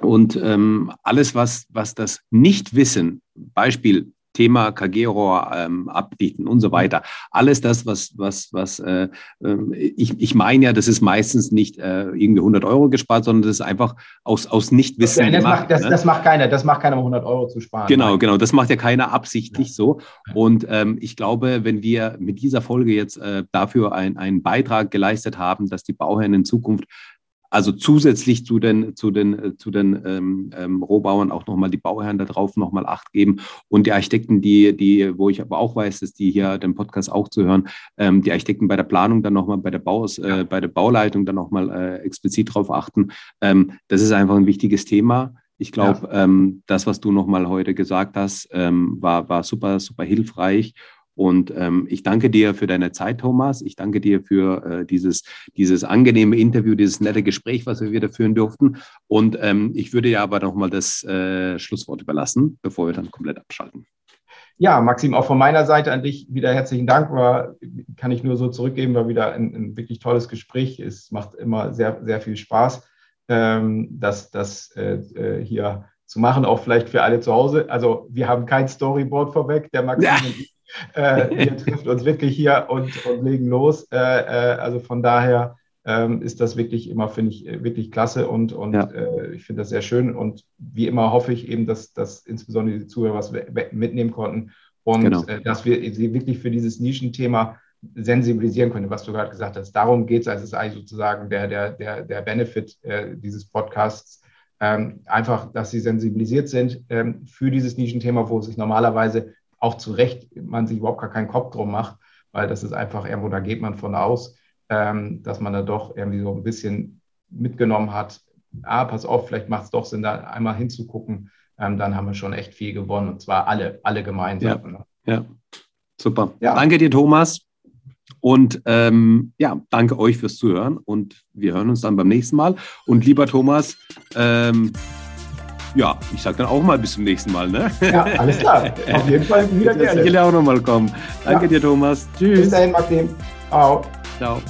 und ähm, alles, was, was das Nichtwissen, Beispiel Thema KG-Rohr ähm, abdichten und so weiter. Alles das, was, was, was äh, äh, ich, ich meine ja, das ist meistens nicht äh, irgendwie 100 Euro gespart, sondern das ist einfach aus, aus Nichtwissen. Das, gemacht, macht, das, ne? das macht keiner, das macht keiner, um 100 Euro zu sparen. Genau, Nein. genau, das macht ja keiner absichtlich ja. so. Und ähm, ich glaube, wenn wir mit dieser Folge jetzt äh, dafür ein, einen Beitrag geleistet haben, dass die Bauherren in Zukunft also zusätzlich zu den, zu den, äh, zu den ähm, ähm, Rohbauern auch nochmal die Bauherren darauf nochmal Acht geben und die Architekten, die, die, wo ich aber auch weiß, dass die hier den Podcast auch zu hören, ähm, die Architekten bei der Planung dann nochmal, bei der Baus, äh, bei der Bauleitung dann nochmal äh, explizit darauf achten. Ähm, das ist einfach ein wichtiges Thema. Ich glaube, ja. ähm, das, was du nochmal heute gesagt hast, ähm, war, war super, super hilfreich. Und ähm, ich danke dir für deine Zeit, Thomas. Ich danke dir für äh, dieses, dieses angenehme Interview, dieses nette Gespräch, was wir wieder führen durften. Und ähm, ich würde dir aber nochmal das äh, Schlusswort überlassen, bevor wir dann komplett abschalten. Ja, Maxim, auch von meiner Seite an dich wieder herzlichen Dank. War, kann ich nur so zurückgeben, war wieder ein, ein wirklich tolles Gespräch. Es macht immer sehr, sehr viel Spaß, ähm, das, das äh, äh hier zu machen, auch vielleicht für alle zu Hause. Also wir haben kein Storyboard vorweg, der Maxim ja. und ich äh, wir treffen uns wirklich hier und, und legen los. Äh, äh, also von daher ähm, ist das wirklich immer, finde ich, äh, wirklich klasse und, und ja. äh, ich finde das sehr schön. Und wie immer hoffe ich eben, dass, dass insbesondere die Zuhörer was mitnehmen konnten und genau. äh, dass wir sie wirklich für dieses Nischenthema sensibilisieren können, was du gerade gesagt hast. Darum geht es, also es ist eigentlich sozusagen der, der, der, der Benefit dieses Podcasts. Ähm, einfach, dass sie sensibilisiert sind ähm, für dieses Nischenthema, wo sich normalerweise auch zu Recht man sich überhaupt gar keinen Kopf drum macht, weil das ist einfach irgendwo, da geht man von aus, ähm, dass man da doch irgendwie so ein bisschen mitgenommen hat, ah, pass auf, vielleicht macht es doch Sinn, da einmal hinzugucken, ähm, dann haben wir schon echt viel gewonnen und zwar alle, alle gemeinsam. Ja, ne? ja. super. Ja. Danke dir, Thomas. Und ähm, ja, danke euch fürs Zuhören und wir hören uns dann beim nächsten Mal. Und lieber Thomas, ähm, ja, ich sage dann auch mal bis zum nächsten Mal. Ne? Ja, alles klar. Auf jeden Fall wieder gerne. Ich will auch nochmal kommen. Danke ja. dir, Thomas. Tschüss. Bis dahin, Martin. Ciao. Ciao.